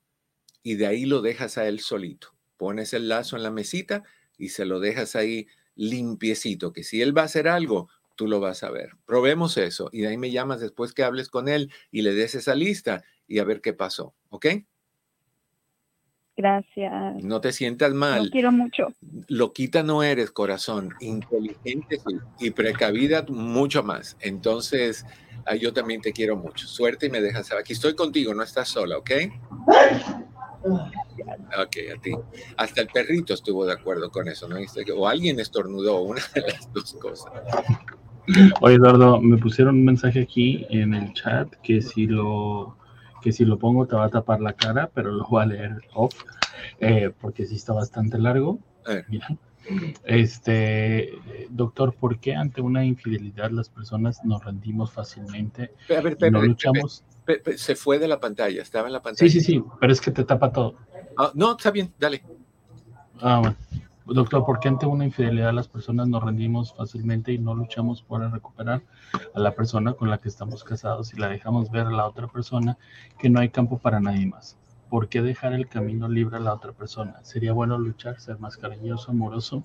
[SPEAKER 3] Y de ahí lo dejas a él solito. Pones el lazo en la mesita y se lo dejas ahí limpiecito, que si él va a hacer algo, tú lo vas a ver. Probemos eso y de ahí me llamas después que hables con él y le des esa lista y a ver qué pasó, ¿ok?
[SPEAKER 6] Gracias.
[SPEAKER 3] No te sientas mal.
[SPEAKER 6] Lo quiero mucho.
[SPEAKER 3] Loquita no eres, corazón. Inteligente y precavida mucho más. Entonces, yo también te quiero mucho. Suerte y me dejas saber. Aquí estoy contigo, no estás sola, ¿ok? Ok, a ti. Hasta el perrito estuvo de acuerdo con eso, ¿no? O alguien estornudó, una de las dos cosas.
[SPEAKER 4] Oye, Eduardo, me pusieron un mensaje aquí en el chat que si lo que si lo pongo te va a tapar la cara, pero lo voy a leer off, eh, porque sí está bastante largo. Mira. Este, doctor, ¿por qué ante una infidelidad las personas nos rendimos fácilmente? A ver, no luchamos.
[SPEAKER 3] se fue de la pantalla, estaba en la pantalla.
[SPEAKER 4] Sí, sí, sí, pero es que te tapa todo.
[SPEAKER 3] Ah, no, está bien, dale.
[SPEAKER 4] Ah, bueno. Doctor, ¿por qué ante una infidelidad las personas nos rendimos fácilmente y no luchamos por recuperar a la persona con la que estamos casados y la dejamos ver a la otra persona que no hay campo para nadie más? ¿Por qué dejar el camino libre a la otra persona? Sería bueno luchar, ser más cariñoso, amoroso,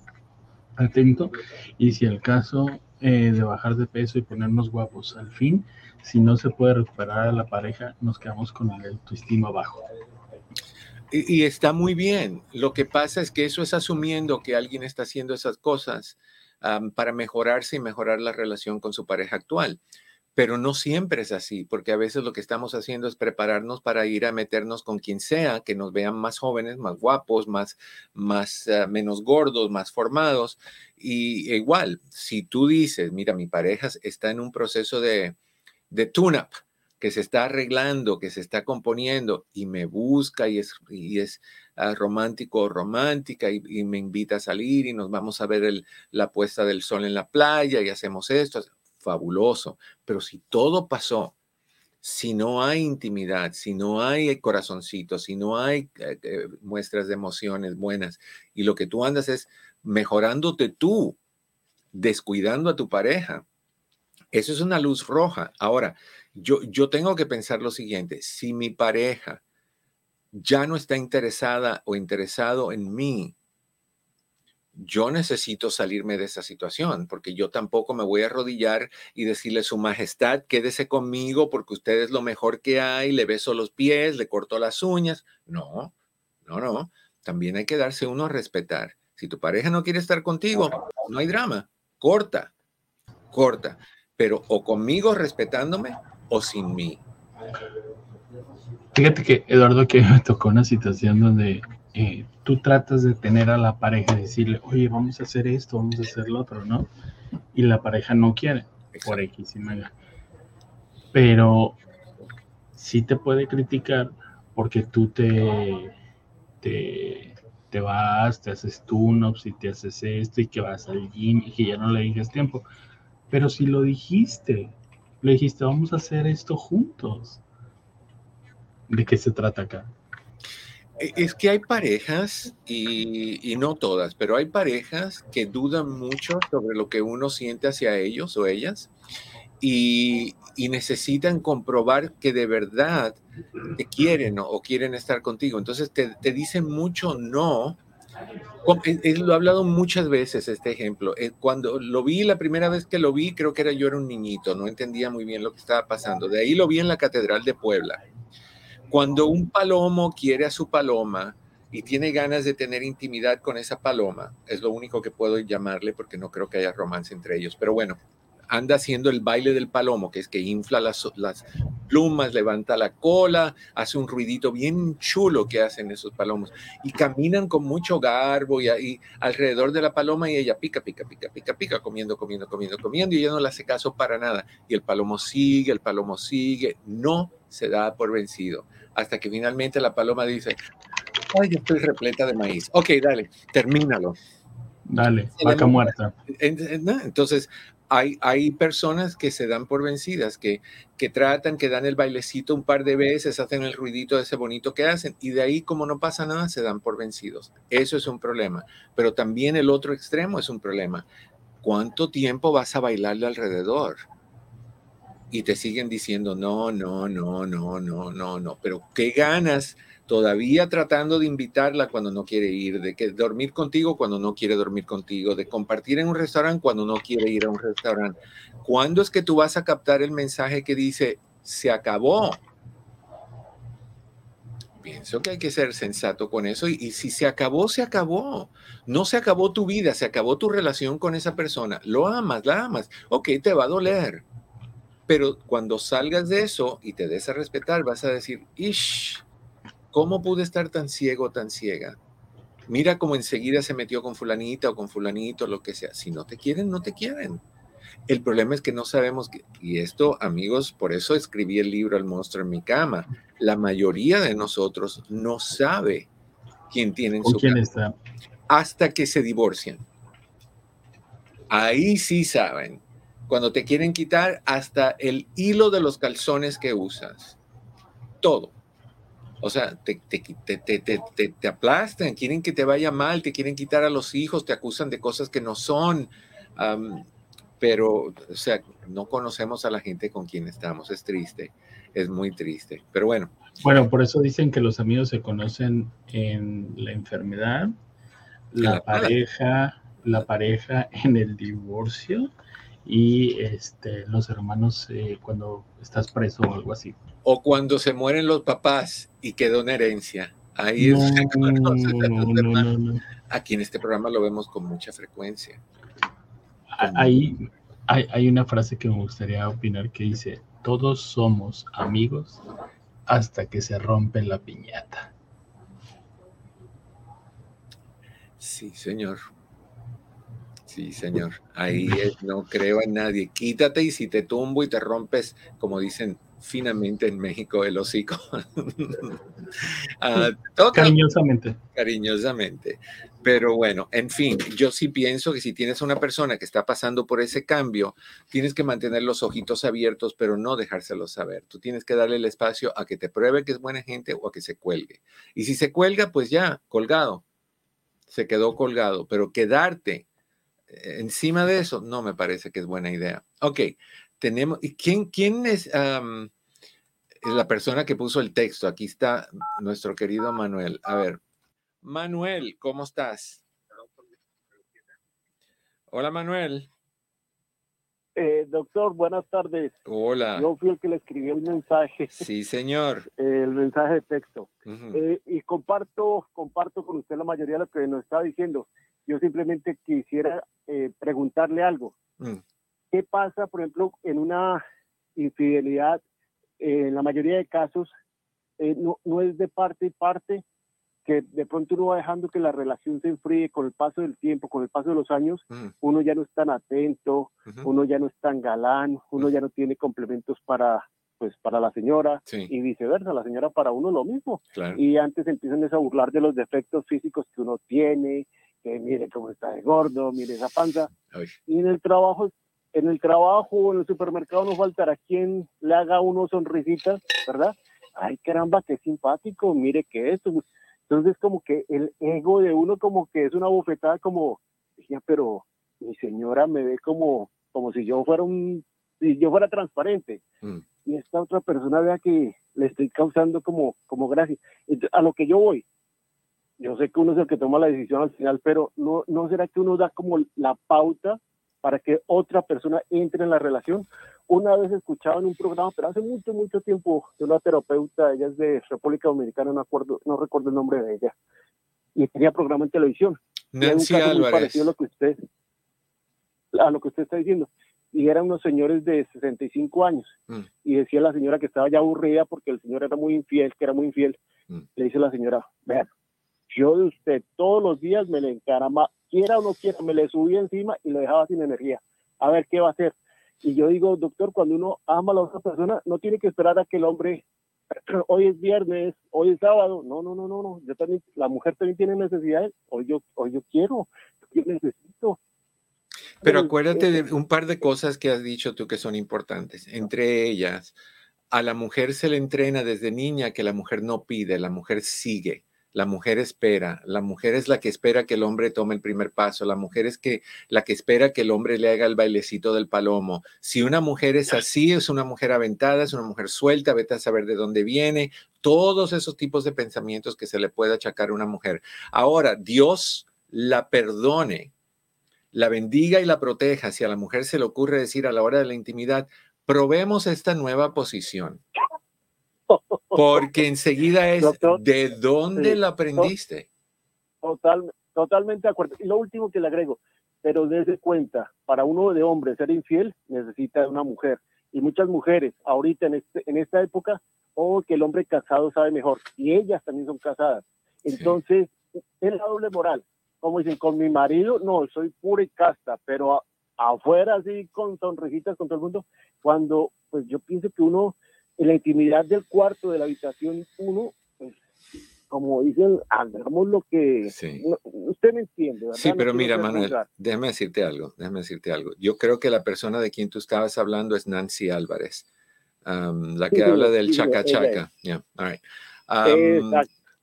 [SPEAKER 4] atento y si el caso eh, de bajar de peso y ponernos guapos al fin, si no se puede recuperar a la pareja, nos quedamos con el autoestima bajo.
[SPEAKER 3] Y, está muy bien. Lo que pasa es que eso es asumiendo que alguien está haciendo esas cosas para mejorarse y mejorar la relación con su pareja actual. pero no siempre es así, porque a veces lo que estamos haciendo es prepararnos para ir a meternos con quien sea, que nos vean más jóvenes, más guapos, más, más uh, menos gordos, más formados. Y igual, si tú dices, mira, mi pareja está en un proceso de, de tune-up, que se está arreglando, que se está componiendo y me busca y es, y es uh, romántico o romántica y, me invita a salir y nos vamos a ver la puesta del sol en la playa y hacemos esto, fabuloso. Pero si todo pasó, si no hay intimidad, si no hay corazoncito, si no hay eh, eh, muestras de emociones buenas y lo que tú andas es mejorándote tú, descuidando a tu pareja, eso es una luz roja. Ahora, yo, yo tengo que pensar lo siguiente, si mi pareja ya no está interesada o interesado en mí, yo necesito salirme de esa situación, porque yo tampoco me voy a arrodillar y decirle, Su Majestad, quédese conmigo porque usted es lo mejor que hay, le beso los pies, le corto las uñas. No, no, no. También hay que darse uno a respetar. Si tu pareja no quiere estar contigo, no hay drama. Corta, corta. Pero o conmigo respetándome o sin mí.
[SPEAKER 4] Fíjate que, Eduardo, que me tocó una situación donde eh, tú tratas de tener a la pareja y decirle, oye, vamos a hacer esto, vamos a hacer lo otro, ¿no? Y la pareja no quiere, por X y mega. Pero sí te puede criticar porque tú te, te, te vas, te haces tune-ups y te haces esto y que vas al gym y que ya no le dices tiempo. Pero si lo dijiste, le dijiste, vamos a hacer esto juntos. ¿De qué se trata acá?
[SPEAKER 3] E, es que hay parejas, y, no todas, pero hay parejas que dudan mucho sobre lo que uno siente hacia ellos o ellas y, y necesitan comprobar que de verdad te quieren o, o quieren estar contigo. Entonces te, te dicen mucho no. Lo he hablado muchas veces este ejemplo. Eh, cuando lo vi la primera vez que lo vi, creo que era yo era un niñito, no entendía muy bien lo que estaba pasando. De ahí lo vi en la Catedral de Puebla cuando un palomo quiere a su paloma y tiene ganas de tener intimidad con esa paloma, es lo único que puedo llamarle porque no creo que haya romance entre ellos, pero bueno, anda haciendo el baile del palomo, que es que infla las, las plumas, levanta la cola, hace un ruidito bien chulo que hacen esos palomos y caminan con mucho garbo y, y alrededor de la paloma y ella pica, pica, pica, pica, pica, comiendo, comiendo, comiendo, comiendo y ella no le hace caso para nada. Y el palomo sigue, el palomo sigue, no se da por vencido hasta que finalmente la paloma dice, ay, yo estoy repleta de maíz. Ok, dale, termínalo.
[SPEAKER 4] Dale, vaca muerta.
[SPEAKER 3] Entonces, hay, hay personas que se dan por vencidas, que, que tratan, que dan el bailecito un par de veces, hacen el ruidito ese bonito que hacen, y de ahí, como no pasa nada, se dan por vencidos. Eso es un problema. Pero también el otro extremo es un problema. ¿Cuánto tiempo vas a bailarle alrededor? y te siguen diciendo no, no, no, no, no, no, no, pero qué ganas todavía tratando de invitarla cuando no quiere ir, de que dormir contigo cuando no quiere dormir contigo, de compartir en un restaurante cuando no quiere ir a un restaurante. ¿Cuándo es que tú vas a captar el mensaje que dice se acabó? Pienso que hay que ser sensato con eso y, y si se acabó, se acabó. No se acabó tu vida, se acabó tu relación con esa persona. Lo amas, la amas. Ok, te va a doler pero cuando salgas de eso y te des a respetar, vas a decir, Ish, ¿cómo pude estar tan ciego, tan ciega? Mira cómo enseguida se metió con fulanita o con fulanito, lo que sea. Si no te quieren, no te quieren. El problema es que no sabemos, que, y esto, amigos, por eso escribí el libro El monstruo en mi cama. La mayoría de nosotros no sabe quién tiene en su
[SPEAKER 4] quién está?
[SPEAKER 3] hasta que se divorcian. Ahí sí saben cuando te quieren quitar hasta el hilo de los calzones que usas. Todo. O sea, te, te, te, te, aplastan, quieren que te vaya mal, te quieren quitar a los hijos, te acusan de cosas que no son. pero, o sea, no conocemos a la gente con quien estamos. Es triste, es muy triste. Pero bueno.
[SPEAKER 4] Bueno, por eso dicen que los amigos se conocen en la enfermedad, la pareja, la pareja en el divorcio y este, los hermanos eh, cuando estás preso o algo así.
[SPEAKER 3] O cuando se mueren los papás y queda una herencia. Ahí
[SPEAKER 4] no,
[SPEAKER 3] es
[SPEAKER 4] no, no,
[SPEAKER 3] Aquí en este programa lo vemos con mucha frecuencia.
[SPEAKER 4] Ahí, Hay, hay una frase que me gustaría opinar que dice, todos somos amigos hasta que se rompe la piñata.
[SPEAKER 3] Sí, señor. Sí, señor. Ahí es, no creo en nadie. Quítate y si te tumbo y te rompes, como dicen finamente en México, el hocico. Ah,
[SPEAKER 4] cariñosamente.
[SPEAKER 3] Cariñosamente. Pero bueno, en fin, yo sí pienso que si tienes una persona que está pasando por ese cambio, tienes que mantener los ojitos abiertos, pero no dejárselos saber. Tú tienes que darle el espacio a que te pruebe que es buena gente o a que se cuelgue. Y si se cuelga, pues ya, colgado. Se quedó colgado, pero quedarte eh, encima de eso, no me parece que es buena idea. Ok, tenemos, ¿y quién, quién es la persona que puso el texto? Aquí está nuestro querido Manuel. A ver, Manuel, ¿cómo estás? Hola, Manuel.
[SPEAKER 7] Eh, doctor, buenas tardes.
[SPEAKER 3] Hola.
[SPEAKER 7] Yo fui el que le escribió el mensaje.
[SPEAKER 3] Sí, señor.
[SPEAKER 7] el mensaje de texto. Eh, y comparto, comparto con usted la mayoría de lo que nos está diciendo. Yo simplemente quisiera eh, preguntarle algo. Mm. ¿Qué pasa, por ejemplo, en una infidelidad? en la mayoría de casos no, no es de parte y parte, que de pronto uno va dejando que la relación se enfríe con el paso del tiempo, con el paso de los años, mm. uno ya no es tan atento, uno ya no es tan galán, uno mm. ya no tiene complementos para pues para la señora y viceversa, la señora para uno lo mismo. Y antes empiezan a burlar de los defectos físicos que uno tiene, que mire cómo está de gordo, mire esa panza. Y en el trabajo, en el trabajo, en el supermercado no faltará quien le haga uno sonrisitas, ¿verdad? Ay, caramba, qué simpático, mire que esto. Entonces como que el ego de uno como que es una bofetada como, decía, pero mi señora me ve como, como si yo fuera un, si yo fuera transparente. Mm. Y esta otra persona vea que le estoy causando como, como gracia. a lo que yo voy, yo sé que uno es el que toma la decisión al final, pero no, no será que uno da como la pauta para que otra persona entre en la relación. Una vez escuchaba en un programa, pero hace mucho, mucho tiempo, de una terapeuta, ella es de República Dominicana, no, acuerdo, no recuerdo el nombre de ella, y tenía programa en televisión.
[SPEAKER 3] Nancy Álvarez.
[SPEAKER 7] a lo que usted, a lo que usted está diciendo. Y eran unos señores de 65 años. Mm. Y decía la señora que estaba ya aburrida porque el señor era muy infiel, que era muy infiel. Mm. Le dice la señora, vean, yo de usted todos los días me le encarama, quiera o no quiera, me le subía encima y lo dejaba sin energía. A ver qué va a hacer. Y yo digo, doctor, cuando uno ama a la otra persona, no tiene que esperar a que el hombre, hoy es viernes, hoy es sábado. No, no, no, no, no. Yo también, la mujer también tiene necesidades. Hoy yo, hoy yo quiero, yo necesito.
[SPEAKER 3] Pero acuérdate de un par de cosas que has dicho tú que son importantes. Entre ellas, a la mujer se le entrena desde niña que la mujer no pide, la mujer sigue. La mujer espera, la mujer es la que espera que el hombre tome el primer paso, la mujer es que la que espera que el hombre le haga el bailecito del palomo. Si una mujer es así, es una mujer aventada, es una mujer suelta, vete a saber de dónde viene, todos esos tipos de pensamientos que se le puede achacar a una mujer. Ahora, Dios la perdone, la bendiga y la proteja. Si a la mujer se le ocurre decir a la hora de la intimidad, probemos esta nueva posición. Porque enseguida es, ¿de dónde la aprendiste?
[SPEAKER 7] Total, totalmente de acuerdo. Y lo último que le agrego, pero desde cuenta, para uno de hombre ser infiel necesita una mujer. Y muchas mujeres ahorita en, este, en esta época, o oh, que el hombre casado sabe mejor. Y ellas también son casadas. Entonces, es la doble moral. Como dicen, con mi marido, no, soy pura y casta, pero afuera así con sonrisitas con todo el mundo, cuando pues yo pienso que uno en la intimidad del cuarto, de la habitación uno, pues, como dicen, hagamos lo que... usted me entiende, ¿verdad?
[SPEAKER 3] Sí, pero mira, Manuel, déjame decirte algo, déjame decirte algo. Yo creo que la persona de quien tú estabas hablando es Nancy Álvarez, la que habla del chaca chaca.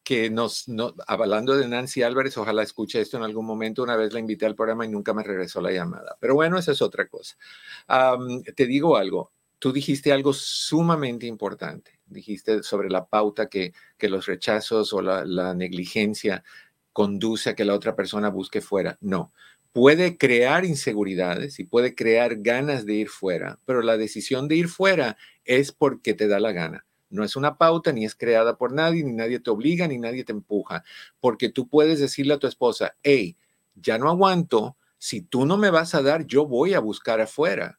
[SPEAKER 3] que nos, no, hablando de Nancy Álvarez, ojalá escuche esto en algún momento. Una vez la invité al programa y nunca me regresó la llamada. Pero bueno, esa es otra cosa. te digo algo, tú dijiste algo sumamente importante. Dijiste sobre la pauta que, que los rechazos o la, la negligencia conduce a que la otra persona busque fuera. No, puede crear inseguridades y puede crear ganas de ir fuera, pero la decisión de ir fuera es porque te da la gana. No es una pauta, ni es creada por nadie, ni nadie te obliga, ni nadie te empuja, porque tú puedes decirle a tu esposa, hey, ya no aguanto, Si tú no me vas a dar, yo voy a buscar afuera.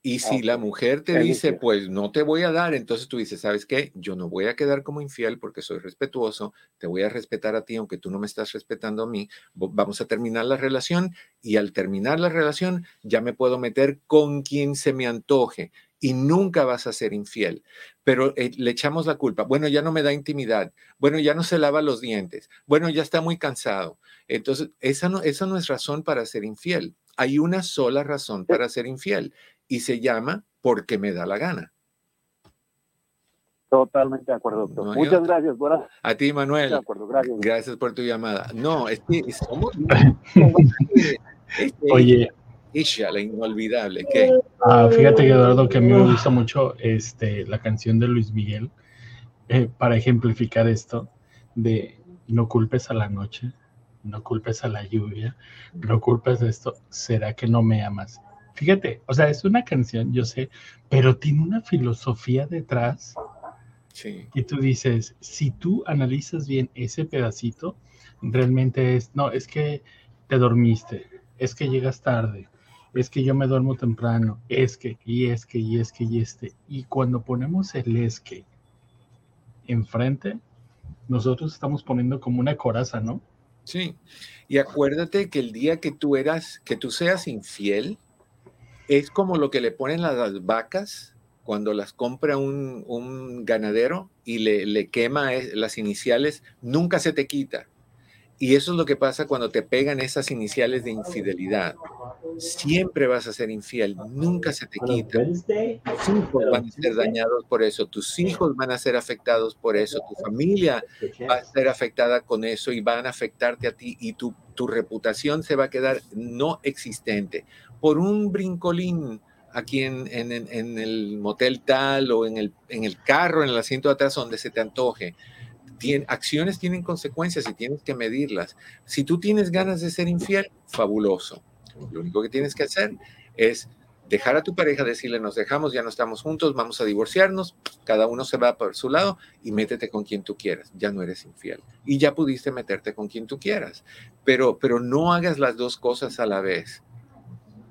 [SPEAKER 3] Y si la mujer te dice, pues no te voy a dar, entonces tú dices, ¿sabes qué? Yo no voy a quedar como infiel porque soy respetuoso, te voy a respetar a ti aunque tú no me estás respetando a mí, vamos a terminar la relación y al terminar la relación ya me puedo meter con quien se me antoje y nunca vas a ser infiel. Pero eh, le echamos la culpa. Bueno, ya no me da intimidad. Bueno, ya no se lava los dientes. Bueno, ya está muy cansado. Entonces, esa no, esa no es razón para ser infiel. Hay una sola razón para ser infiel y se llama porque me da la gana.
[SPEAKER 7] Totalmente de acuerdo, doctor. Muchas gracias.
[SPEAKER 3] A ti, Manuel. De acuerdo, gracias. Gracias por tu llamada. No, es que somos...
[SPEAKER 4] Este, Oye.
[SPEAKER 3] Isha, la inolvidable.
[SPEAKER 4] Ah, fíjate, Eduardo, que a mí me gusta mucho este, la canción de Luis Miguel eh, para ejemplificar esto de no culpes a la noche, no culpes a la lluvia, no culpes de esto, ¿será que no me amas? Fíjate, o sea, es una canción, yo sé, pero tiene una filosofía detrás. Sí. Y tú dices, si tú analizas bien ese pedacito, realmente es, no, es que te dormiste, es que llegas tarde, es que yo me duermo temprano, es que, y es que, y es que, y este. Y cuando ponemos el es que enfrente, nosotros estamos poniendo como una coraza, ¿no?
[SPEAKER 3] Sí. Y acuérdate que el día que tú eras, que tú seas infiel, es como lo que le ponen las vacas cuando las compra un, ganadero y le, le quema eh, las iniciales, nunca se te quita. Y eso es lo que pasa cuando te pegan esas iniciales de infidelidad. Siempre vas a ser infiel, nunca se te quita. Tus hijos van a ser dañados por eso, tus hijos van a ser afectados por eso, tu familia va a ser afectada con eso y van a afectarte a ti y tu, tu reputación se va a quedar no existente por un brincolín aquí en, en, el motel tal o en el, en el carro, en el asiento de atrás donde se te antoje. acciones tienen consecuencias y tienes que medirlas. Si tú tienes ganas de ser infiel, fabuloso. Lo único que tienes que hacer es dejar a tu pareja, decirle, nos dejamos, ya no estamos juntos, vamos a divorciarnos, cada uno se va por su lado y métete con quien tú quieras, ya no eres infiel. Y ya pudiste meterte con quien tú quieras, pero, pero no hagas las dos cosas a la vez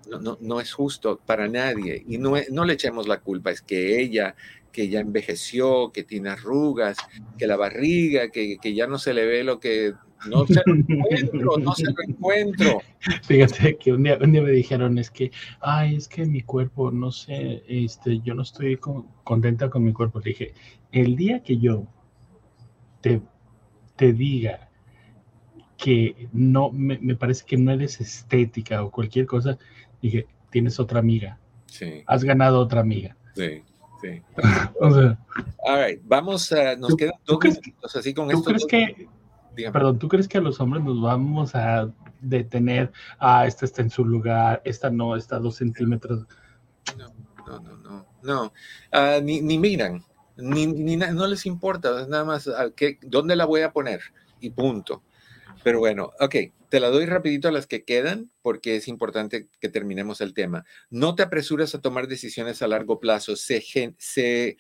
[SPEAKER 3] no, no, es justo para nadie. Y no, no le echemos la culpa, es que ella, que ya envejeció, que tiene arrugas, que la barriga, que, que ya no se le ve lo que... No se lo encuentro, no se lo encuentro.
[SPEAKER 4] Fíjate que un día, un día me dijeron, es que, ay, es que mi cuerpo, no sé, este, yo no estoy contenta con mi cuerpo. Le dije, el día que yo te, te diga que no, me, me, parece que no eres estética o cualquier cosa, dije, tienes otra amiga. Sí. Has ganado otra amiga.
[SPEAKER 3] Sí, sí. o sea, All right, vamos a, nos quedan dos minutos así con
[SPEAKER 4] ¿tú Crees que, perdón, ¿tú crees que a los hombres nos vamos a detener? Ah, esta está en su lugar, esta no, está a dos centímetros.
[SPEAKER 3] No, no, no, no. no. Uh, ni, ni, miran, ni, ni, no les importa, nada más, uh, ¿qué, ¿dónde la voy a poner? Y punto. Pero bueno, ok, te la doy rapidito a las que quedan porque es importante que terminemos el tema. No te apresures a tomar decisiones a largo plazo. Se, se,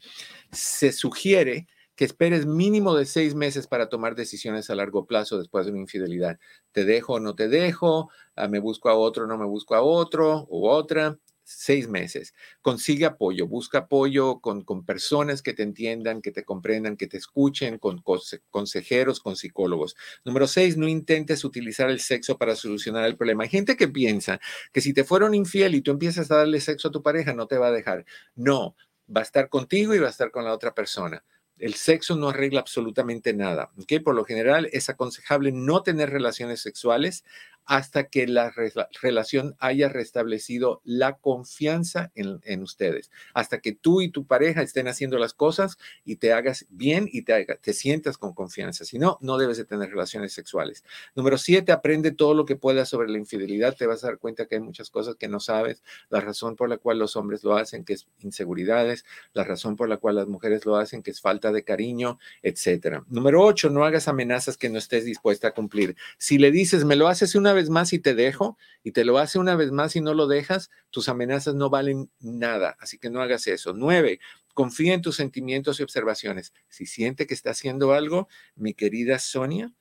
[SPEAKER 3] se sugiere que esperes mínimo de seis meses para tomar decisiones a largo plazo después de una infidelidad. ¿Te dejo o no te dejo? Ah, ¿Me busco a otro o no me busco a otro u otra? seis meses. Consigue apoyo, busca apoyo con, con, personas que te entiendan, que te comprendan, que te escuchen, con consejeros, con psicólogos. Número seis, no intentes utilizar el sexo para solucionar el problema. Hay gente que piensa que si te fueron infiel y tú empiezas a darle sexo a tu pareja, no te va a dejar. No, va a estar contigo y va a estar con la otra persona. El sexo no arregla absolutamente nada. ¿okay? Por lo general es aconsejable no tener relaciones sexuales hasta que la relación haya restablecido la confianza en, ustedes, hasta que tú y tu pareja estén haciendo las cosas y te hagas bien y te, te sientas con confianza. Si no, no debes de tener relaciones sexuales. Número siete, aprende todo lo que puedas sobre la infidelidad. Te vas a dar cuenta que hay muchas cosas que no sabes. La razón por la cual los hombres lo hacen, que es inseguridades. La razón por la cual las mujeres lo hacen, que es falta de cariño, etcétera. Número ocho, no hagas amenazas que no estés dispuesta a cumplir. Si le dices, me lo haces una vez más y te dejo, y te lo hace una vez más y no lo dejas, tus amenazas no valen nada. Así que no hagas eso. Nueve, confía en tus sentimientos y observaciones. Si siente que está haciendo algo, mi querida Sonia,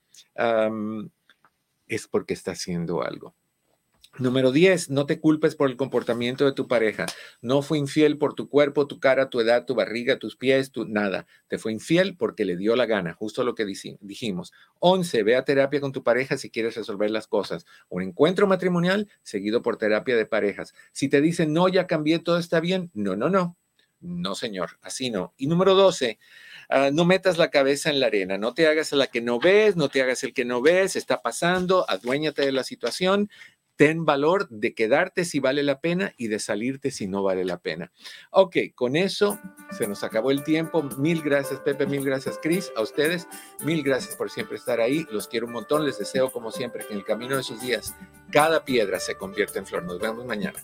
[SPEAKER 3] es porque está haciendo algo. Número 10, no te culpes por el comportamiento de tu pareja. No fue infiel por tu cuerpo, tu cara, tu edad, tu barriga, tus pies, tu nada. Te fue infiel porque le dio la gana, justo lo que dijimos. 11, ve a terapia con tu pareja si quieres resolver las cosas. Un encuentro matrimonial seguido por terapia de parejas. Si te dicen, no, ya cambié, todo está bien. No, no, no. No, señor, así no. Y número 12, ah, no metas la cabeza en la arena, no te hagas a la que no ves, no te hagas el que no ves, está pasando, aduéñate de la situación, ten valor de quedarte si vale la pena y de salirte si no vale la pena. Ok, con eso se nos acabó el tiempo. Mil gracias, Pepe, mil gracias, Cris, a ustedes. Mil gracias por siempre estar ahí. Los quiero un montón. Les deseo, como siempre, que en el camino de sus días cada piedra se convierta en flor. Nos vemos mañana.